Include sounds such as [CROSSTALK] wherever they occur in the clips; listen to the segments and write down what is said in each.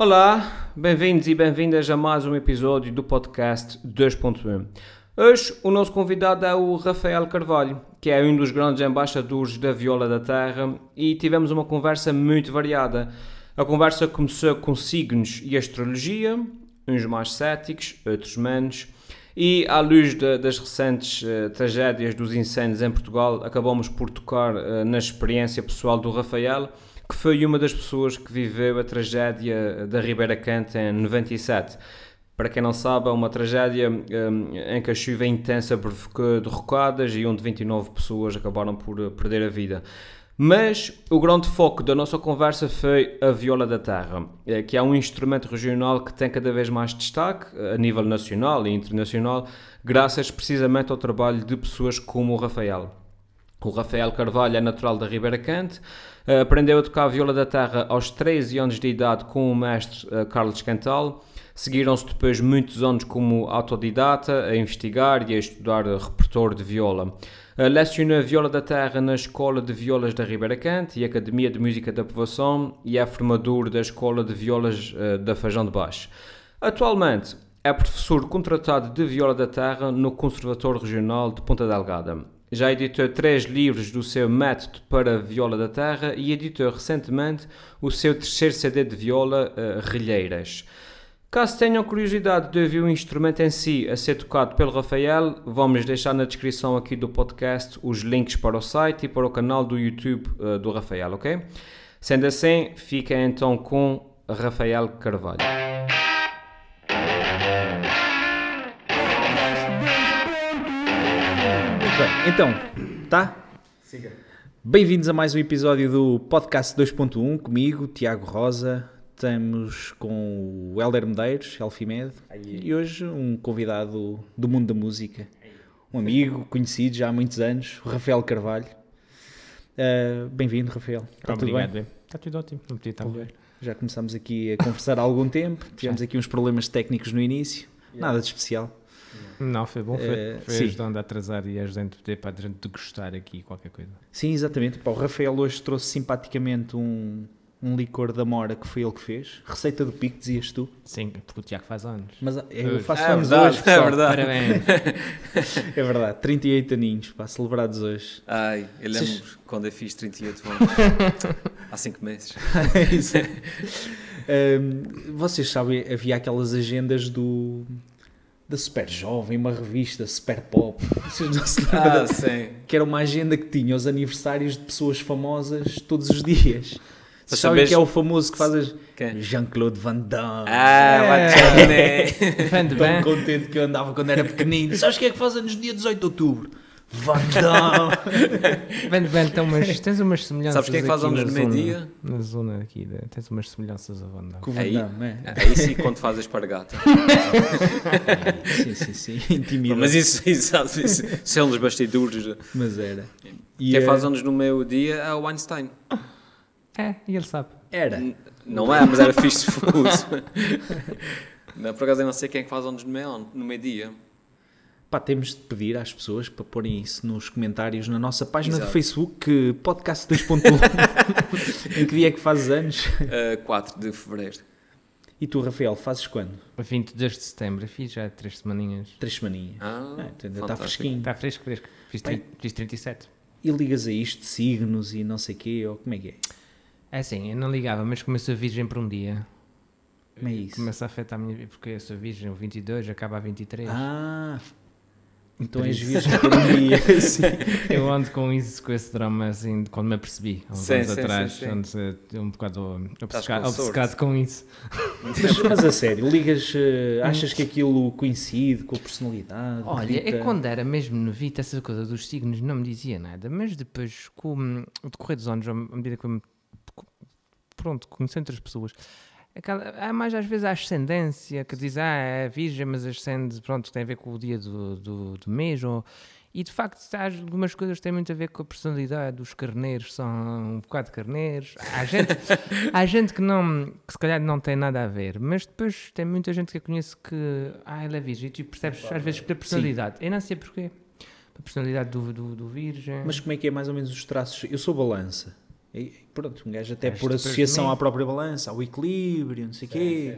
Olá, bem-vindos e bem-vindas a mais um episódio do podcast 2.1. Hoje o nosso convidado é o Rafael Carvalho, que é um dos grandes embaixadores da Viola da Terra e tivemos uma conversa muito variada. A conversa começou com signos e astrologia, uns mais céticos, outros menos, e à luz de, das recentes uh, tragédias dos incêndios em Portugal, acabamos por tocar uh, na experiência pessoal do Rafael que foi uma das pessoas que viveu a tragédia da Ribeira Cante em 97. Para quem não sabe, é uma tragédia um, em que a chuva intensa provocou derrocadas e onde 29 pessoas acabaram por eh, perder a vida. Mas o grande foco da nossa conversa foi a viola da terra, eh, que é um instrumento regional que tem cada vez mais destaque a nível nacional e internacional, graças precisamente ao trabalho de pessoas como o Rafael. O Rafael Carvalho é natural da Ribeira Cante, eh, aprendeu a tocar viola da terra aos 13 anos de idade com o mestre Carlos Cantal Seguiram-se depois muitos anos como autodidata, a investigar e a estudar repertório de viola. Lecionou a viola da terra na Escola de Violas da Ribeira Cante e Academia de Música da Povoação e é formador da Escola de Violas da Feijão de Baixo. Atualmente é professor contratado de viola da terra no Conservatório Regional de Ponta Delgada. Já editou três livros do seu método para viola da terra e editou recentemente o seu terceiro CD de viola, uh, Relheiras. Caso tenham curiosidade de ouvir o instrumento em si a ser tocado pelo Rafael, vamos deixar na descrição aqui do podcast os links para o site e para o canal do YouTube uh, do Rafael, ok? Sendo assim, fiquem então com Rafael Carvalho. Bem, então, tá? Siga. Bem-vindos a mais um episódio do Podcast 2.1 comigo, Tiago Rosa, Estamos com o Helder Medeiros, Elfimed, e hoje um convidado do mundo da música, um amigo conhecido já há muitos anos, o Rafael Carvalho. Uh, Bem-vindo, Rafael. Está tudo bem? Está tudo ótimo, não podia estar Já começamos aqui a conversar há algum tempo, [LAUGHS] tivemos aqui uns problemas técnicos no início, nada de especial. Não, foi bom, foi, uh, foi ajudando a atrasar e ajudando para a gente degustar aqui qualquer coisa. Sim, exatamente. Pá, o Rafael hoje trouxe simpaticamente um, um licor da Mora que foi ele que fez. Receita do pico, dizias tu? Sim, porque o Tiago faz anos. Mas eu faço é anos verdade, hoje, É verdade. Parabéns. [LAUGHS] é verdade, 38 aninhos, pá, celebrados hoje. Ai, eu lembro Cês... quando eu fiz 38 anos, [LAUGHS] há 5 meses. [LAUGHS] Isso. um, vocês sabem, havia aquelas agendas do da Super Jovem, uma revista Super Pop, vocês não se ah, sim. que era uma agenda que tinha os aniversários de pessoas famosas todos os dias. Mas sabes... que é o famoso que fazes Jean-Claude Van Damme. Ah, é. [LAUGHS] Van Tão contente que eu andava quando era pequenino. Sabes o que é que faz anos dia 18 de outubro? Van Damme. Van Damme, tem umas, tens umas semelhanças Sabes quem é que faz anos no meio-dia? Na zona aqui, de, tens umas semelhanças a Van Damme. Com o Van Damme, é. [LAUGHS] Aí sim, quando fazes espargata. [LAUGHS] sim, sim, sim. Intimida. Mas isso, [LAUGHS] isso, isso, isso é um dos bastidores. Mas era. E quem é... faz anos no meio-dia é o Einstein. É, e ele sabe. Era. N não é, mas era fixe de fuso. não, por acaso eu não sei quem é que faz anos no meio-dia. No meio Pá, temos de pedir às pessoas para porem isso nos comentários na nossa página Exato. do Facebook, podcast 2.1. [LAUGHS] em que dia é que fazes anos? Uh, 4 de Fevereiro. E tu, Rafael, fazes quando? 22 de Setembro, fiz já 3 semaninhas. 3 semaninhas. Ah, é, está fresquinho. Está fresco, fresco. Fiz, Bem, fiz 37. E ligas a isto de signos e não sei o quê, ou como é que é? É assim, eu não ligava, mas começo a virgem por um dia. Como é isso? Começa a afetar a minha vida, porque eu sou virgem, o 22 acaba a 23. Ah, então és virgem por um dia. [LAUGHS] eu ando com isso, com esse drama, assim, quando me apercebi, há uns sim, anos sim, atrás, sim, ando um bocado obcecado, com, obcecado com isso. Mas, mas, a sério, ligas, uh, achas que aquilo coincide com a personalidade? Olha, é quando era mesmo novita, essa coisa dos signos não me dizia nada, mas depois, com o decorrer dos anos, à medida que eu me pronto, conhecendo as pessoas, aquela, há mais às vezes a ascendência que diz, ah, é virgem, mas ascende, pronto, tem a ver com o dia do, do, do mês, ou, e de facto, há algumas coisas têm muito a ver com a personalidade, os carneiros são um bocado carneiros, há gente, [LAUGHS] há gente que, não, que se calhar não tem nada a ver, mas depois tem muita gente que eu conheço que, ah, ele é virgem, e tu percebes às vezes pela personalidade, Sim. eu não sei porquê, a personalidade do, do, do virgem. Mas como é que é mais ou menos os traços? Eu sou balança. E, pronto, um gajo até Mas por associação à própria balança, ao equilíbrio, não sei o quê.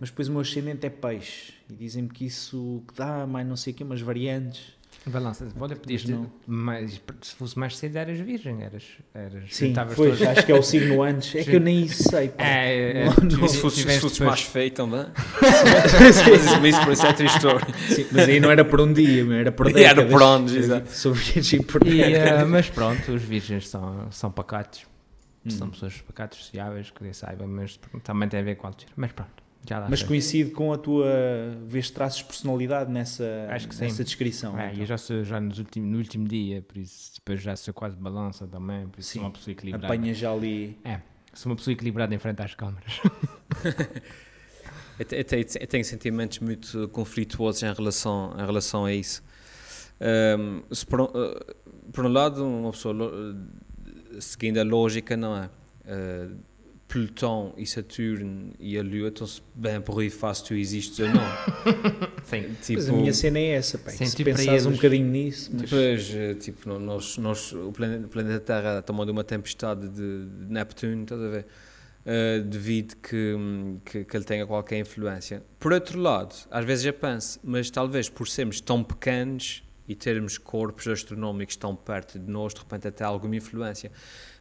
Mas depois o meu ascendente é peixe. E dizem-me que isso que dá mais não sei o quê, umas variantes. Balança, olha, podias não. mais, se fosse mais cedo eras virgem, eras, eras Sim, estavas pois, todo- acho que é o signo antes. É que eu nem isso sei. pá. É, é, Não, não. Se fosses, se depois- mais feio também? Mas isso por isso é triste [LAUGHS] história. Sim, mas aí não era por um dia, era por E era décadas. por anos, exato. Sou virgem por E, décadas. eh, mas pronto, os virgens são, são pacatos. Hum. São pessoas pacatas, sociáveis, que nem saibam, mas também tem a ver com a altura. Mas pronto, já lá Mas coincide com a tua. Vês traços de personalidade nessa, Acho que sim. nessa descrição. É, então. eu já sou já nos último, no último dia, por isso depois já sou quase balança também, por isso Sim, sou uma pessoa equilibrada. Apanha já ali. É, sou uma pessoa equilibrada em frente às câmaras. [LAUGHS] Eu, te- eu tenho, eu tenho sentimentos muito conflituosos em relação, em relação a isso. Se por, um- eh, por um lado, uma pessoa, seguindo a lógica, não é? Eh, Plutão e Saturno e a Lua estão-se bem por aí fácil tu existes ou não. Sim. tipo, Mas a minha cena é essa, pá. Sim, Se tipo, pensares um bocadinho nisso, mas. Depois, eh, tipo, no- nós, nós, o planeta, o planeta Terra está de uma tempestade de, de Neptuno, estás a ver? Eh, devido que, que, que ele tenha qualquer influência. Por outro lado, às vezes eu penso, mas talvez por sermos tão pequenos e termos corpos astronómicos tão perto de nós, de repente até alguma influência.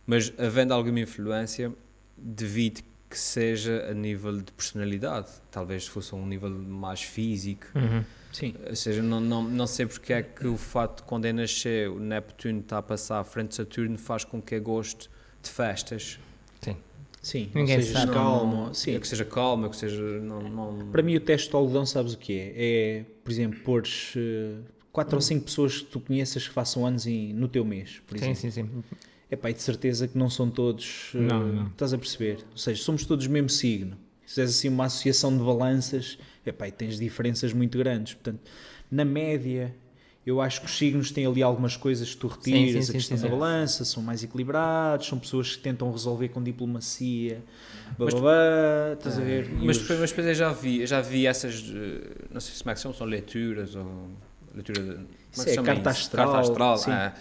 Mas havendo alguma influência, devido que seja a nível de personalidade, talvez fosse um nível mais físico. Uhum. Sim. Ou seja, não, não, não sei porque é que o fato de quando é nascer o Neptuno está a passar à frente de Saturno faz com que eu goste de festas. Sim. Sim, ninguém seja sabe. Calmo, sim. É que seja calma, é que seja. Não, não... Para mim, o teste de algodão, sabes o que é? É, por exemplo, pôres. Eh, 4 ou 5 pessoas que tu conheças que façam anos em, no teu mês, por sim, exemplo. Sim, sim, sim. É pá, e de certeza que não são todos. Eh, não, uh, não. Estás a perceber? Ou seja, somos todos o mesmo signo. Se fizeres assim uma associação de balanças, é pá, e tens diferenças muito grandes. Portanto, na média, eu acho que os signos têm ali algumas coisas que tu retiras, sim, sim, a questão sim, da balança, são mais equilibrados, são pessoas que tentam resolver com diplomacia, blá, blá, blá estás a ah. ver? Mas, os... mas depois eu já vi, já vi essas, eh, não sei se como é que são, são leituras ou Leitura de. Como Isso é que é chama carta isso? astral, Carta astral, sim. é.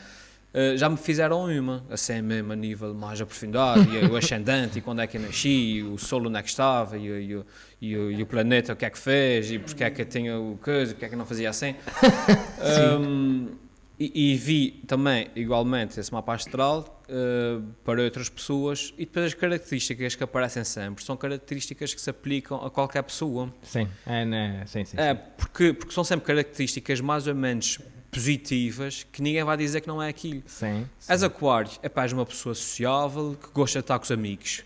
Eh, já me fizeram uma, assim mesmo a nível mais aprofundado, e o ascendente, e quando é que eu nasci, e o Sol onde é que estava, e, o- e, o- e, o- e o planeta o que é que fez, e porque é que eu tinha o coisa, porque é que não fazia assim. [LAUGHS] Um, e, e vi também, igualmente, esse mapa astral eh, para outras pessoas, e depois as características que aparecem sempre são características que se aplicam a qualquer pessoa. Sim, é, né? sim, sim. É, sim. porque, porque são sempre características mais ou menos positivas que ninguém vai dizer que não é aquilo. Sim, És aquário, é pá, és uma pessoa sociável que gosta de estar com os amigos.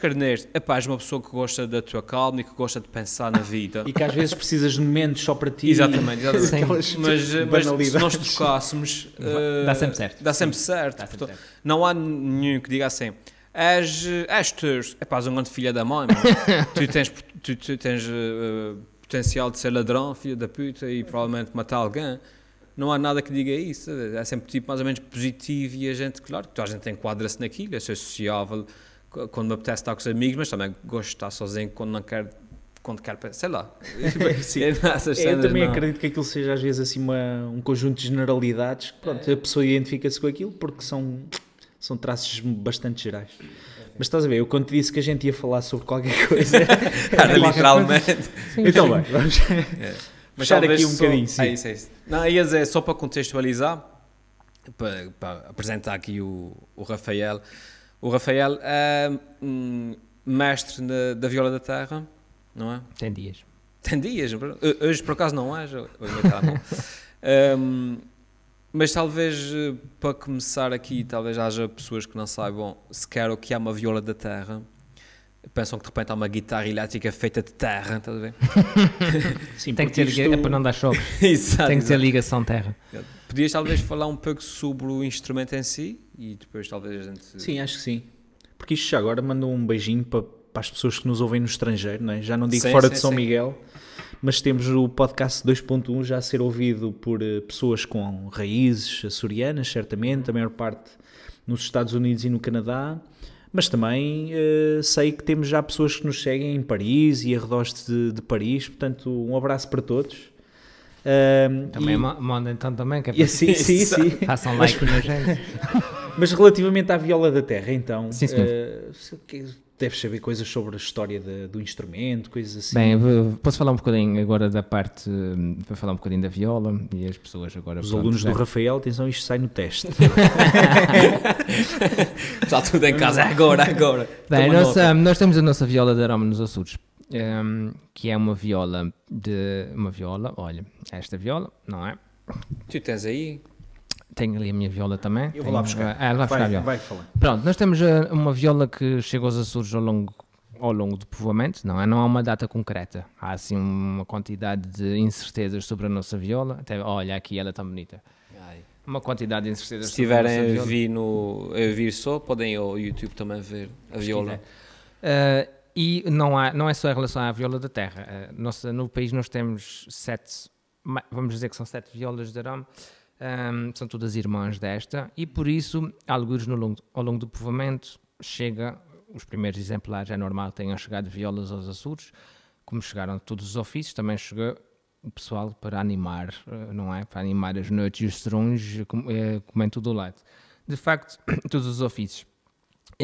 Carneiro, é pá, és uma pessoa que gosta da tua calma e que gosta de pensar na vida. E que às vezes precisas de momentos só para ti. Exatamente, exatamente. Mas, eh, mas se nós trocássemos. eh, Dá sempre certo. Dá sempre certo. Dá sempre Portanto, certo. Não há nenhum que diga assim. És, és. É pá, és um grande filha da mãe. [LAUGHS] tu tens, tu, tu tens eh, potencial de ser ladrão, filho da puta, e provavelmente matar alguém. Não há nada que diga isso. É sempre tipo mais ou menos positivo e a gente, claro, que toda a gente enquadra-se naquilo. É ser sociável quando me apetece estar com os amigos, mas também gosto de estar sozinho quando não quero. Quando quero, sei lá. [LAUGHS] Sim. [LAUGHS] É É, eu cenas, também não. acredito que aquilo seja às vezes assim uma, um conjunto de generalidades que pronto, a pessoa identifica-se com aquilo porque são, são traços bastante gerais. Mas estás a ver, eu quando te disse que a gente ia falar sobre qualquer coisa. [LAUGHS] Era literalmente. então bem, vamos Mas fechar aqui um só- bocadinho. Sim. É isso, é isso. Não, ia dizer, só para contextualizar, para, para apresentar aqui o, o Rafael. O Rafael é um mestre na- da viola da terra, não é? Tem dias. Tem dias, hoje por acaso não é, mal. Um, mas talvez eh, para começar aqui, talvez haja pessoas que não saibam sequer o que é uma viola da terra. Pensam que de repente há uma guitarra elétrica feita de terra, estás a ver? [LAUGHS] Sim, Tem que ter, isto- é para não dar choques. [LAUGHS] Exato, Tem que ter exato. ligação terra. Podias talvez falar um pouco sobre o instrumento em si e depois talvez a gente. Sim, acho que sim. Porque isto já agora manda um beijinho para, para as pessoas que nos ouvem no estrangeiro, não é? já não digo Sim, fora sim, de São sim. Miguel, mas temos o podcast 2.1 já a ser ouvido por eh, pessoas com raízes açorianas, certamente, a maior parte nos Estados Unidos e no Canadá, mas também eh, sei que temos já pessoas que nos seguem em Paris e arredores de, de Paris, portanto um abraço para todos. Também e- ma- mandem então também, que é [LAUGHS] para assim, sim, sim. façam like na gente. [LAUGHS] Mas relativamente à viola da terra, então, Sim, que- deves saber coisas sobre a história de- do instrumento, coisas assim. Bem, posso falar um bocadinho agora da parte, para falar um bocadinho da viola e as pessoas agora... Os pronto, alunos já- do Rafael, atenção, isto sai no teste. [LAUGHS] Está tudo em casa agora, agora. Bem, Toma nós, temos a nossa viola de aroma nos Açores, hum, que é uma viola de... Uma viola, olha, esta viola, não é? Tu tens aí? Tenho ali a minha viola também. Eu vou lá buscar. Ah, ela vai buscar a viola. vai falando. Pronto, nós temos ah, uma viola que chega aos Açores ao longo, ao longo do povoamento, não é? Não há uma data concreta. Há assim uma quantidade de incertezas sobre a nossa viola. Até, olha, aqui ela está bonita. Uma quantidade de incertezas Se sobre a nossa viola. vir, no, a vir só, podem ir ao YouTube também ver a viola. Uh, e não, há, não é só em relação à viola da terra. Uh, nossa, no país nós temos sete, vamos dizer que são sete violas de arame, um, são todas irmãs desta, e por isso, alguns no longo, ao longo do povoamento, chega, os primeiros exemplares, é normal tenham chegado violas aos Açores, como chegaram todos os ofícios, também chegou o pessoal para animar, uh, não é? Para animar as noites e os serões, eh, comendo tudo o lado. De facto, [COUGHS] todos os ofícios.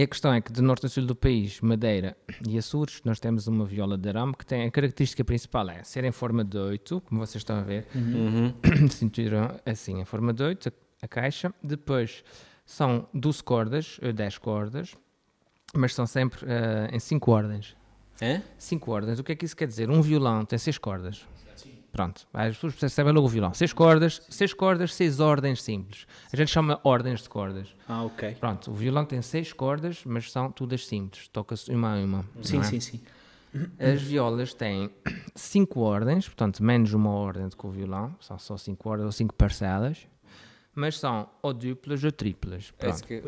A questão é que de norte a sul do país, Madeira e Açores, nós temos uma viola de arame que tem a característica principal é ser em forma de 8, como vocês estão a ver, Uhum. [COUGHS] cinturão assim, em forma de 8, a, caixa. Depois são 12 cordas, eh, 10 cordas, mas são sempre eh, em 5 ordens. É? 5 ordens, o que é que isso quer dizer? Um violão tem 6 cordas. Pronto, as pessoas percebem logo o violão. 6 cordas, 6 cordas, 6 ordens simples. A gente chama ordens de cordas. Ah, ok. Pronto, o violão tem seis cordas, mas são todas simples, toca-se uma a uma. Sim, é? sim, sim. As violas têm cinco ordens, portanto, menos uma ordem do que o violão, são só cinco ordens ou cinco parcelas, mas são ou duplas ou triplas. É isso Pronto, que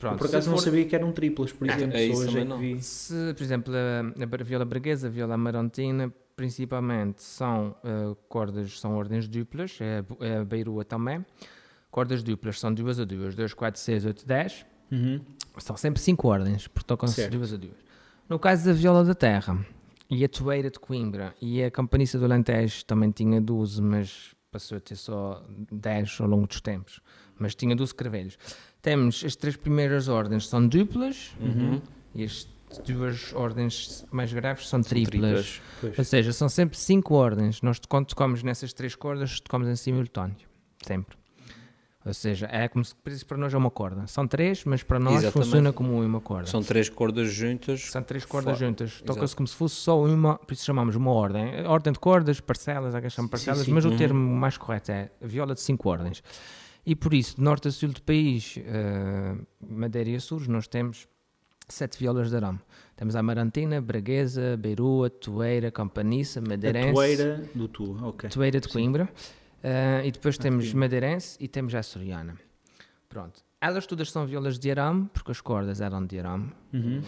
pronto. Por acaso Se não for- sabia que eram triplas, por exemplo. é isso só hoje é não. vi. Se, por exemplo, a, a viola braguesa, a viola amarantina, principalmente são eh, cordas, são ordens duplas, é, a é beirua também. Cordas duplas são duas a duas, 2, 4, 6, 8, 10. Uhum. São sempre cinco ordens, porque tocam-se duas a duas. No caso da viola da terra e a toeira de Coimbra e a campaniça do Alentejo também tinha 12, mas passou a ter só 10 ao longo dos tempos. Mas tinha 12 cravelhos. Temos as três primeiras ordens são duplas Uhum. e as duas ordens mais graves são triplas. Pois. Ou seja, são sempre cinco ordens. Nós, quando tocamos nessas três cordas, tocamos em simultâneo. Sempre. Ou seja, é como se para nós é uma corda. São três, mas para nós Exatamente. funciona como uma corda. São, São três cordas juntas. três cordas Fora. juntas. Toca-se como se fosse só uma, por isso chamamos uma ordem. A Ordem de cordas, parcelas, há quem chame parcelas, sim. mas Uhum. o termo mais correto é viola de cinco ordens. E por isso, de norte a sul do país, eh, Madeira e Açores, nós temos sete violas de arame. Temos a Amarantina, Braguesa, Beirua, Toeira, Campaniça, A Madeirense. toeira do tu, ok. Toeira de Coimbra. Uh, e depois temos. Madeirense e temos Açoriana. Pronto. Elas todas são violas de arame, porque as cordas eram de arame. Uhum.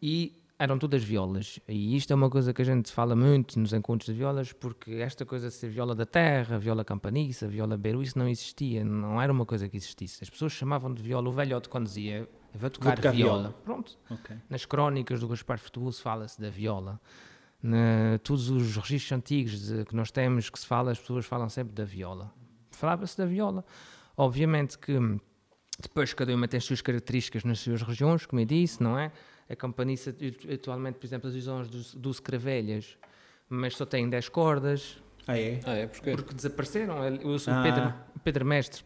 E eram todas violas. E isto é uma coisa que a gente fala muito nos encontros de violas, porque esta coisa de ser viola da terra, viola campaniça, viola beru, isso não existia. Não era uma coisa que existisse. As pessoas chamavam de viola. O velhote quando dizia, "Eu vou tocar, tocar viola. viola. Pronto. ok. Nas crónicas do Gaspar Futebus fala-se da viola. Na, todos os registros antigos de- que nós temos que se fala, as pessoas falam sempre da viola. Falava-se da viola. Obviamente que hum, depois cada uma tem as suas características nas suas regiões, como eu disse, não é? A campaniça, atualmente, por exemplo, as visões dos, dos cravelhas, mas só têm 10 cordas, Ah, é? Ah, é? Porquê? porque desapareceram. O, Ah. Pedro, Pedro Mestre,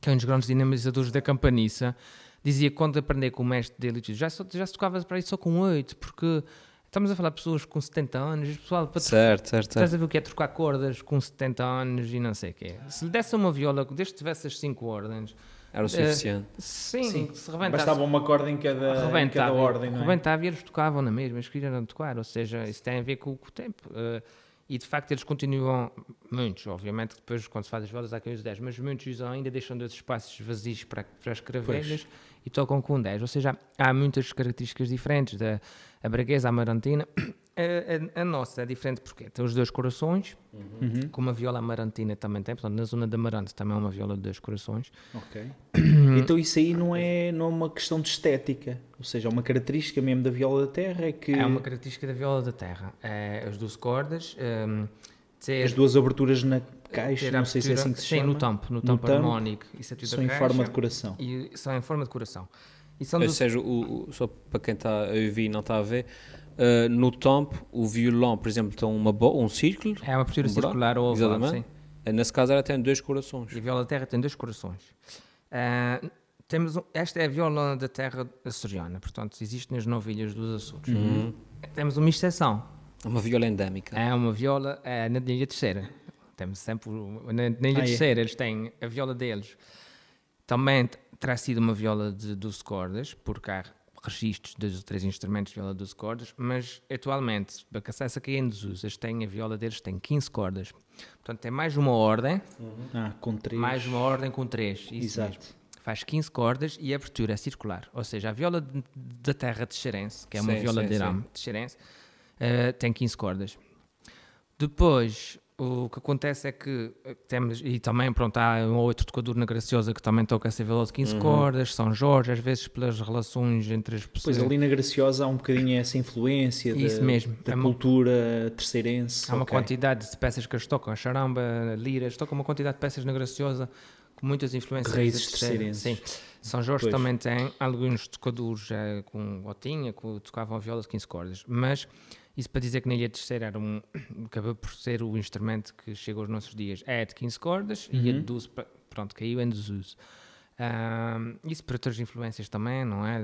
que é um dos grandes dinamizadores da campaniça, dizia que quando aprender com o mestre dele, já, só, já se tocava para isso só com 8, porque estamos a falar de pessoas com 70 anos, e o pessoal para Certo, certo, Estás certo. a ver o que é trocar cordas com 70 anos e não sei o quê. Se lhe desse uma viola, desde que tivesse as 5 ordens, Era o suficiente. sim, Sim. se rebentasse, Bastava uma corda em cada, em cada ordem, não é? rebentava e eles tocavam na mesma, eles queriam tocar, ou seja, isso tem a ver com, com o tempo. eh, e de facto eles continuam, muitos, obviamente, que depois quando se faz as violas há quem use 10, mas muitos usam ainda deixam dois espaços vazios para, para as cravelhas e tocam com 10. Ou seja, há muitas características diferentes da a braguesa, amarantina. A, a- a nossa é diferente porque tem os dois corações, Uhum. como a viola amarantina também tem, portanto, na zona de Amarante também é uma viola de dois corações. Ok. então isso aí não é, não é uma questão de estética. Ou seja, é uma característica mesmo da viola da terra é que. É uma característica da viola da terra. É, as 12 cordas, hum, ter, As duas aberturas na caixa, não sei se é assim que se sim, chama. no tampo, no No tampo harmónico. Isso é tudo São em caixa, forma de coração. E são em forma de coração. E são Ou do- seja, o, o- só para quem está a ouvir e não está a ver, uh, no tampo, o violão, por exemplo, tem uma um círculo, é uma abertura um circular ou oval, exatamente. sim. Uh, nesse caso ela tem dois corações. E a viola da terra tem dois corações. Ah, temos um- esta é a viola da terra açoriana, portanto, existe nas novilhas dos Açores. Uhum. Temos uma exceção, uma viola endémica. é uma viola é, na Ilha Terceira. Temos sempre, na, na Ilha Ah, é? Terceira eles têm a viola deles. Também terá sido uma viola de 12 cordas, porque há registros ou três instrumentos de viola de 12 cordas, mas atualmente, para que essa aqui em desuso, eles têm, a viola deles tem 15 cordas. Portanto, tem mais uma ordem, Ah, com três. mais uma ordem com três. Isso Exato. mesmo. Faz 15 cordas e a abertura é circular. Ou seja, a viola da terra de Xerense, que é uma Sim, viola sim, de arame de Xerense, eh, tem 15 cordas. Depois, o que acontece é que eh, temos, e também, pronto, há um ou outro tocador na Graciosa que também toca essa viola de 15 Uhum. cordas, São Jorge, às vezes pelas relações entre as pessoas. Pois ali na Graciosa há um bocadinho essa influência Isso da, mesmo. da É uma- cultura terceirense. Há uma ok. quantidade de peças que eles tocam, a charamba, liras, tocam uma quantidade de peças na Graciosa com muitas influências. Raízes terceirenses. Sim. São Jorge Pois. também tem alguns tocadores eh, com gotinha, que tocavam a viola de 15 cordas, mas isso para dizer que na Ilha Terceira era um, [COUGHS] acabou por ser o instrumento que chega aos nossos dias. É de 15 cordas e a de 12, pa- pronto, caiu em desuso. Ahm, isso por outras influências também, não é?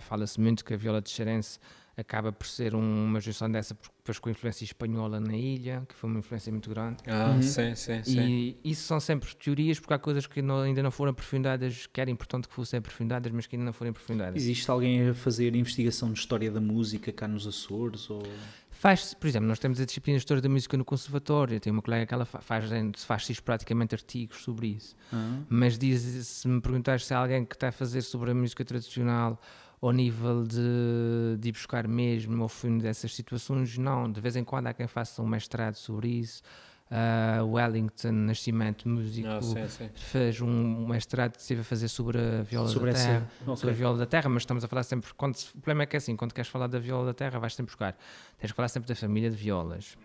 Fala-se muito que a viola de Xerense acaba por ser um- uma junção dessa, porque depois com a influência espanhola na ilha, que foi uma influência muito grande. Ah, Uhum. sim, sim, sim. E isso são sempre teorias, porque há coisas que não- ainda não foram aprofundadas, que era importante que fossem aprofundadas, mas que ainda não foram aprofundadas. Existe alguém a fazer investigação de história da música cá nos Açores? Ou... Faz-se, por exemplo, nós temos a disciplina de História da Música no Conservatório, tem uma colega que ela fa- faz, faz praticamente artigos sobre isso. Ah, Mas diz, se me perguntares se há alguém que está a fazer sobre a música tradicional ao nível de, de ir buscar mesmo ao fundo dessas situações, não. De vez em quando há quem faça um mestrado sobre isso. Ah, Wellington Nascimento, músico, Ah, sim, sim. fez um mestrado que esteve a fazer sobre a viola sobre da essa. terra. ok. Sobre a viola da terra, mas estamos a falar sempre. Quando, o problema é que é assim: quando queres falar da viola da terra, vais sempre buscar. Tens que falar sempre da família de violas,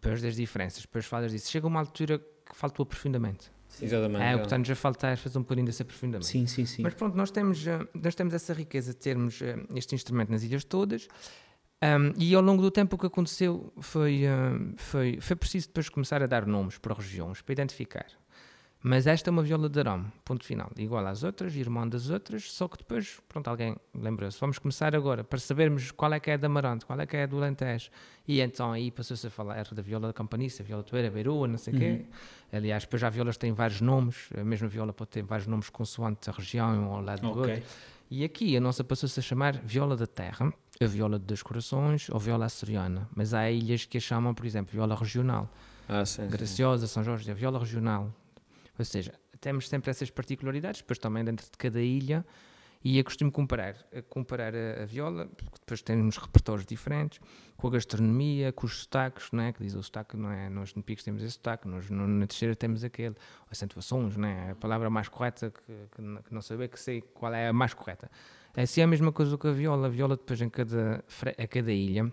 depois das diferenças, depois falas disso. Chega uma altura que falta o aprofundamento. Exatamente. É, o que está-nos a faltar é fazer um bocadinho desse aprofundamento. Sim, sim, sim. Mas pronto, nós temos, eh, nós temos essa riqueza de termos eh, este instrumento nas ilhas todas. Um, e ao longo do tempo o que aconteceu foi, um, foi, foi preciso depois começar a dar nomes para regiões, para identificar. Mas esta é uma viola de arame, ponto final, igual às outras, irmã das outras, só que depois, pronto, alguém lembrou-se, vamos começar agora, para sabermos qual é que é da Amarante, qual é que é do Alentejo, e então aí passou-se a falar da viola da Campaniça, viola toeira, beirua, não sei o quê, aliás, depois já violas têm vários nomes, a mesma viola pode ter vários nomes consoante a região ou ao lado do outro, e aqui a nossa passou-se a chamar viola da terra, a viola de dois corações ou viola açoriana. Mas há ilhas que a chamam, por exemplo, viola regional. Ah, sim, sim. Graciosa, São Jorge, a viola regional. Ou seja, temos sempre essas particularidades, depois também dentro de cada ilha. E eu costumo comparar, a comparar a, a viola, porque depois temos repertórios diferentes, com a gastronomia, com os sotaques, não é? que diz o sotaque, não é? Nós no Picos temos esse sotaque, nós no, na Teixeira temos aquele, acentuações, não é? A palavra mais correta que, que, que não sei que sei qual é a mais correta. É assim a mesma coisa com a viola, a viola depois em cada, a cada ilha,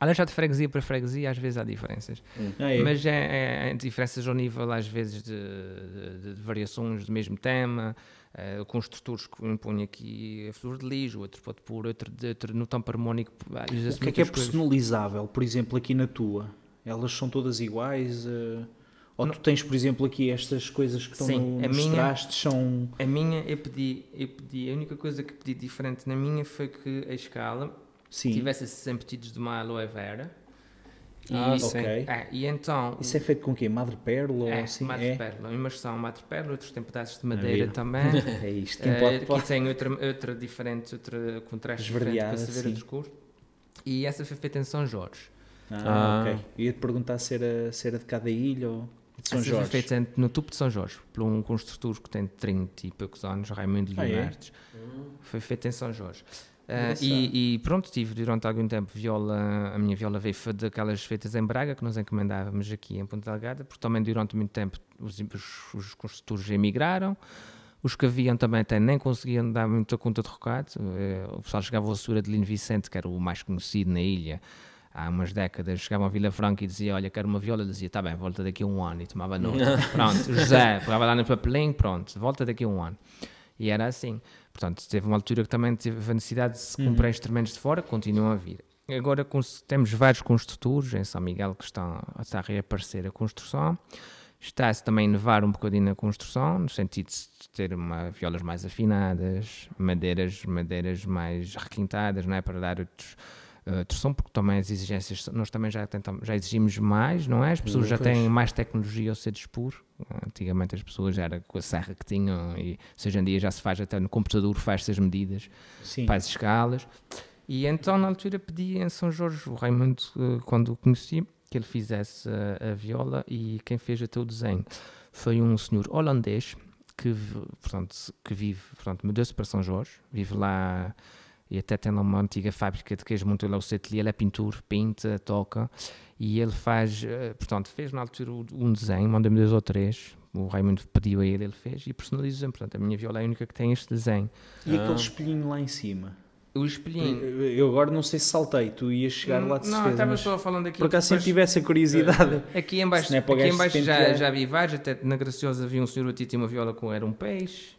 além já de freguesia para freguesia, às vezes há diferenças. É. Mas é, é diferenças ao nível, às vezes, de, de- de variações do mesmo tema, eh, com estrutores que impõem aqui a flor de lis, o outro pode pôr outro, outro no tampo harmónico. O que é que é muitas coisas. personalizável? Por exemplo, aqui na tua, elas são todas iguais? eh, Ou tu tens, por exemplo, aqui estas coisas que estão Sim, no, a nos minha- trastes são. A minha, eu pedi, eu pedi, a única coisa que pedi diferente na minha foi que a escala Sim. tivesse esses embutidos de uma aloe vera. E, Ah, sim. Ok. é, e então. Isso é feito com o quê? Madre pérola? é, ou assim? madre é? pérola, umas são madre pérola, outros têm pedaços de madeira também. [LAUGHS] É isto. Quem Eh, pode, aqui tem outra, outra diferente, outra contraste diferente para se ver sim. outros cores. E essa foi feita em São Jorge. Ah, Ah. ok. Ia-te perguntar se era, se era de cada ilha ou de São essa Jorge. foi feita no tubo de São Jorge, por um construtor que tem 30 e poucos anos, Raimundo Ah, é? Leonardes. Foi feita em São Jorge. Engraçado. e, e pronto, tive durante algum tempo viola, a minha viola veio daquelas feitas em Braga, que nós encomendávamos aqui em Ponta Delgada, porque também durante muito tempo os, os, os construtores emigraram, os que haviam também até nem conseguiam dar muita conta de recado, Eh, o pessoal chegava ao Sura de Lino Vicente, que era o mais conhecido na ilha, há umas décadas, chegavam a Vila Franca e dizia, olha, quero uma viola, dizia, tá bem, volta daqui a um ano, e tomava nota. [LAUGHS] pronto, José, pegava lá no papelinho, pronto, volta daqui a um ano. E era assim. Portanto, teve uma altura que também teve a necessidade de se comprar instrumentos de fora, continuam a vir. Agora temos vários construtores em São Miguel que estão, está a reaparecer a construção. Está-se também a inovar um bocadinho na construção, no sentido de ter uma, violas mais afinadas, madeiras, madeiras mais requintadas, não é? Para dar outros, eh, porque também as exigências, nós também já, tentamos, já exigimos mais, não é? As pessoas já têm mais tecnologia ao ser dispor. Antigamente as pessoas já era com a serra que tinham, e hoje em dia já se faz até no computador, faz-se as medidas Sim. as escalas. E então, na altura, pedi em São Jorge, o Raimundo, eh, quando o conheci, que ele fizesse eh, a viola e quem fez até o desenho foi um senhor holandês que, portanto, que vive, portanto, mudou-se para São Jorge, vive lá e até tem lá uma antiga fábrica de queijo, montou lá o seu ateliê, ele é pintor, pinta, toca e ele faz, eh, portanto, fez na altura um desenho, mandou-me dois ou três, o Raimundo pediu a ele, ele fez e personalizou, portanto, a minha viola é a única que tem este desenho. E aquele espelhinho lá em cima? O espelhinho, Eu agora não sei se saltei, tu ias chegar lá de Não, certeza, estava mas só falando aqui. por acaso sempre depois- tive essa curiosidade. Aqui em baixo, Se não é aqui em gajo baixo se já, já vi vários, até na Graciosa vi um senhor a ti tinha uma viola com era um peixe.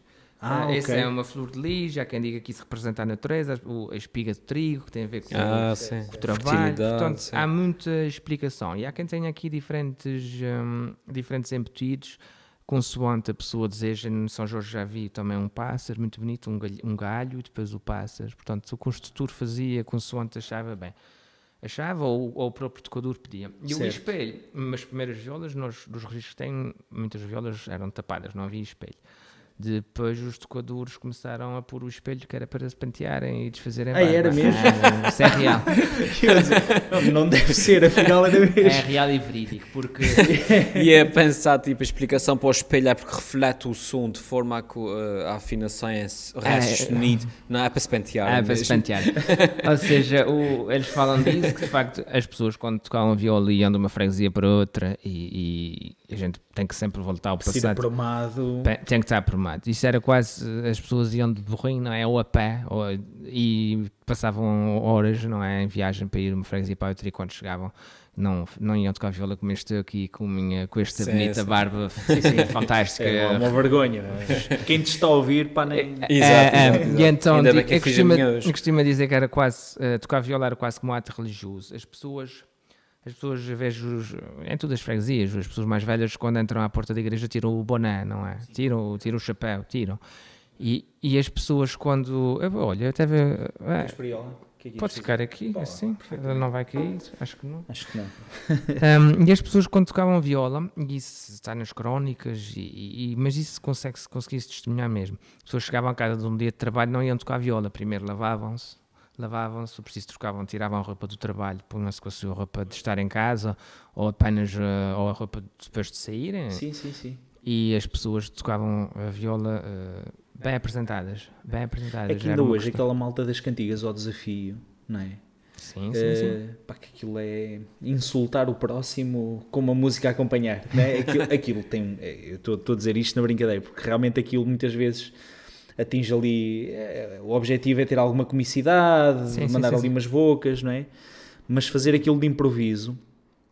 Ah, Ah, Esse ok. é uma flor de lis, há quem diga que isso representa a natureza, o- a espiga de trigo, que tem a ver com, Ah, sim. com o trabalho. Portanto, sim. há muita explicação. E há quem tenha aqui diferentes, hum, diferentes embutidos, consoante a pessoa deseja. No São Jorge já vi também um pássaro muito bonito, um galho, um galho e depois o pássaro. Portanto, o construtor fazia consoante achava bem. Achava ou, ou o próprio tocador pedia. E o Certo. espelho, as primeiras violas, nós, dos registros que tenho, muitas violas eram tapadas, não havia espelho. Depois os tocadores começaram a pôr o espelho que era para se pentearem e desfazerem Ah, era mesmo? Ah, Isso é real. [LAUGHS] Não deve ser, afinal era É mesmo. real e verídico, porque [LAUGHS] E é pensar, tipo, a explicação para o espelho é porque reflete o som de forma a que uh, a afinação é s- o resto É. sonido. Não é para se pentear. é para se mesmo. pentear. [LAUGHS] Ou seja, o- eles falam disso, que de facto as pessoas quando tocavam viola iam de uma freguesia para outra e, e a gente tem que sempre voltar ao passado. Tem que estar aprumado. Isso era quase. As pessoas iam de burrinho, não é? Ou a pé, ou, e passavam horas, não é? Em viagem para ir de uma freguesia para outra e quando chegavam. Não, não iam tocar viola como estou aqui com, minha, com esta Sim, bonita sim. barba sim, sim, [LAUGHS] fantástica. É uma, uma vergonha. mas Quem te está a ouvir, pá, nem. Exato, É, é, exato, exato. E então, Ainda di- bem que eu eu fiz a costumo, minha hoje. eu costumo dizer que era quase, eh, tocar viola era quase como um ato religioso. As pessoas, as pessoas, vejo os- em todas as freguesias, as pessoas mais velhas, quando entram à porta da igreja, tiram o boné, não é? Tiram, tiram o chapéu, tiram. E, e as pessoas, quando. olha, até ve- é, Que é que pode ficar aqui, assim, ele não vai cair, acho que não. Acho que não. [LAUGHS] Um, e as pessoas quando tocavam viola, e isso está nas crónicas, e, e- mas isso consegue -se, conseguia-se testemunhar mesmo. As pessoas chegavam a casa de um dia de trabalho não iam tocar viola, primeiro lavavam-se, lavavam-se, se preciso trocavam, tiravam a roupa do trabalho, punham-se com a sua roupa de estar em casa, ou apenas eh, ou a roupa depois de saírem, Sim, sim, sim. e as pessoas tocavam a viola eh, bem apresentadas, bem apresentadas. É que ainda hoje, aquela malta das cantigas ao desafio, não é? Sim, sim, sim. Eh, pá, que aquilo é insultar o próximo com uma música a acompanhar. Né? Aquilo, [LAUGHS] aquilo tem. é, Eu estou a dizer isto na brincadeira, porque realmente aquilo muitas vezes atinge ali. é, o objetivo é ter alguma comicidade, Sim, sim, mandar sim, ali sim. umas bocas, não é? Mas fazer aquilo de improviso.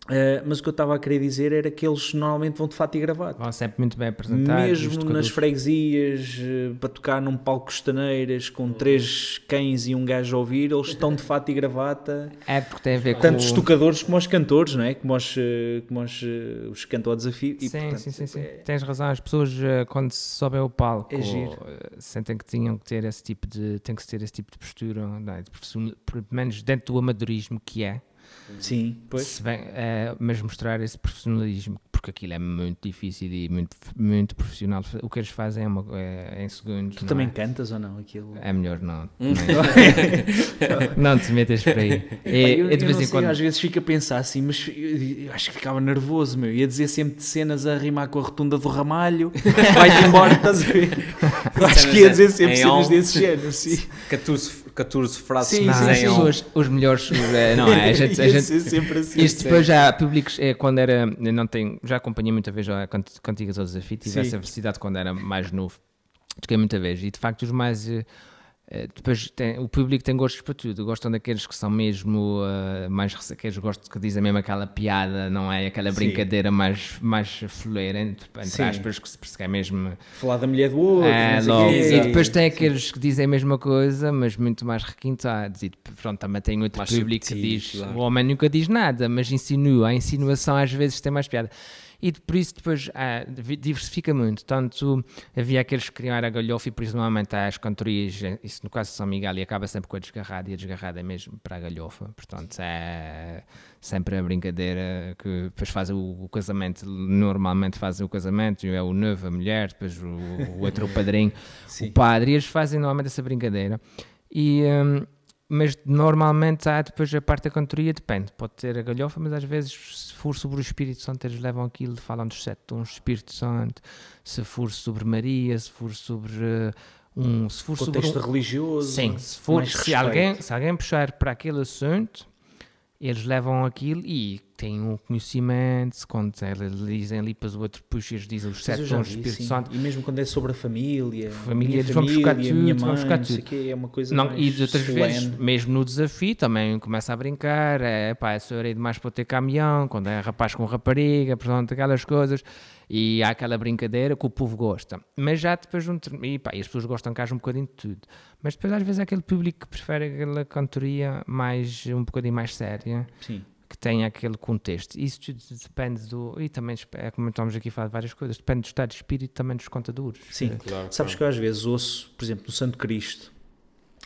Eh, mas o que eu estava a querer dizer era que eles normalmente vão de fato e gravado. Vão sempre muito bem apresentados. os Mesmo nas freguesias, eh, para tocar num palco costaneiras com três cães e um gajo a ouvir, eles estão de fato e gravata. É porque tem a ver com. Tanto os tocadores como os cantores, não é? Como os, eh, como os, os cantam ao desafio. E, sim, portanto, sim, sim, sim. é- Tens razão. As pessoas, quando se sobe ao palco, É sentem que tinham que ter esse tipo de, tem que ter esse tipo de postura, não é? pelo menos dentro do amadorismo que é, Sim, pois. bem, eh, mas mostrar esse profissionalismo, porque aquilo é muito difícil e muito, muito profissional. O que eles fazem é, uma, é em segundos. Tu também é? cantas ou não? Aquilo. É melhor não. [LAUGHS] [LAUGHS] não te metas por aí. E, eu, e de vez em sei, quando. às vezes fico a pensar assim, mas eu, acho que ficava nervoso, meu. Ia dizer sempre de cenas a rimar com a rotunda do ramalho, [LAUGHS] vai-te embora, estás a ver? Acho que ia dizer sempre Em cenas desse género, sim. 14, 14 frases Sim, que sim, pessoas, os melhores, eh, [LAUGHS] não é? A gente, a gente, assim. Isto depois já há públicos, é, quando era, não tenho, já acompanhei muita vez a cant- Cantigas ao Desafio, tive Sim. essa felicidade quando era mais novo, toquei muita vez, e de facto os mais, Eh, depois tem- o público tem gostos para tudo. Gostam daqueles que são mesmo eh, mais aqueles gostos que dizem mesmo aquela piada, não é? Aquela Sim. brincadeira mais, mais fuleira, entre, entre Sim. aspas, que se persegue mesmo. Falar da mulher do outro. É. E depois tem aqueles que dizem a mesma coisa, mas muito mais requintados. E pronto, também tem outro Mais público que subtis, diz: claro. o homem nunca diz nada, mas insinua. A insinuação às vezes tem mais piada. E por isso depois ah, diversifica muito. Tanto havia aqueles que queriam a galhofa e por isso normalmente as cantorias, eh, isso no caso de São Miguel, e acaba sempre com a desgarrada e a desgarrada é mesmo para a galhofa. Portanto, é sempre a brincadeira que depois faz o, o casamento, normalmente fazem o casamento, é o noivo, a mulher, depois o, o outro o [LAUGHS] padrinho, o padre, e eles fazem normalmente essa brincadeira. E, hum, mas normalmente há depois a parte da cantoria, depende, pode ter a galhofa, mas às vezes for sobre o Espírito Santo eles levam aquilo, falam dos sete tons do Espírito Santo, se for sobre Maria, se for sobre eh, um... Se for sobre Contexto um, religioso. Sim, se, for, se, respeito. alguém, se alguém puxar para aquele assunto, eles levam aquilo e têm um conhecimento, quando eles dizem ali, depois o outro puxa eles dizem os sete tons do Espírito sim. Santo. E mesmo quando é sobre a família, Família, eles vão buscar família, minha tudo, vão mãe, buscar tudo. quê, é uma coisa Não, e de outras solene. vezes, mesmo no desafio, também começa a brincar. É pá, sou eu demais para ter caminhão, quando é rapaz com rapariga, portanto, aquelas coisas. E há aquela brincadeira que o povo gosta. Mas já depois, um, e, pá, e as pessoas gostam que haja um bocadinho de tudo. Mas depois, às vezes, há aquele público que prefere aquela cantoria mais, um bocadinho mais séria Sim. Que tenha aquele contexto. Isso depende do. E também, é como estamos aqui a falar de várias coisas, depende do estado de espírito também dos contadores. Sim. Eh, Claro, Sabes que eu às vezes ouço, por exemplo, no Santo Cristo,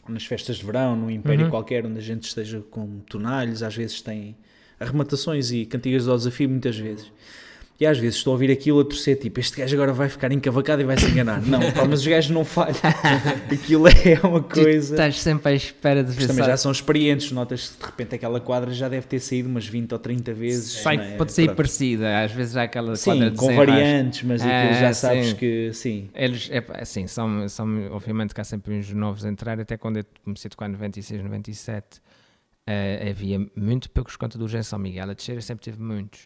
nas festas de verão, num império Uhum. qualquer, onde a gente esteja com tonalhos, às vezes tem arrematações e cantigas do desafio, muitas vezes. E às vezes estou a ouvir aquilo a torcer, tipo, este gajo agora vai ficar encavacado e vai se enganar. Não, pá, mas os gajos não falham. [LAUGHS] Aquilo é uma Tu coisa. estás sempre à espera de ver também já são experientes, notas que de repente aquela quadra já deve ter saído umas 20 ou 30 vezes. sai, é? pode sair Pronto. parecida, às vezes há aquela Sim, quadra de com variantes, mas aquilo É, já sabes sim. que sim. Eles, é, assim, são, são, obviamente que há sempre uns novos a entrar, até quando eu comecei a tocar em 96, 97, eh, havia muito poucos contadores em São Miguel, a Teixeira sempre teve muitos.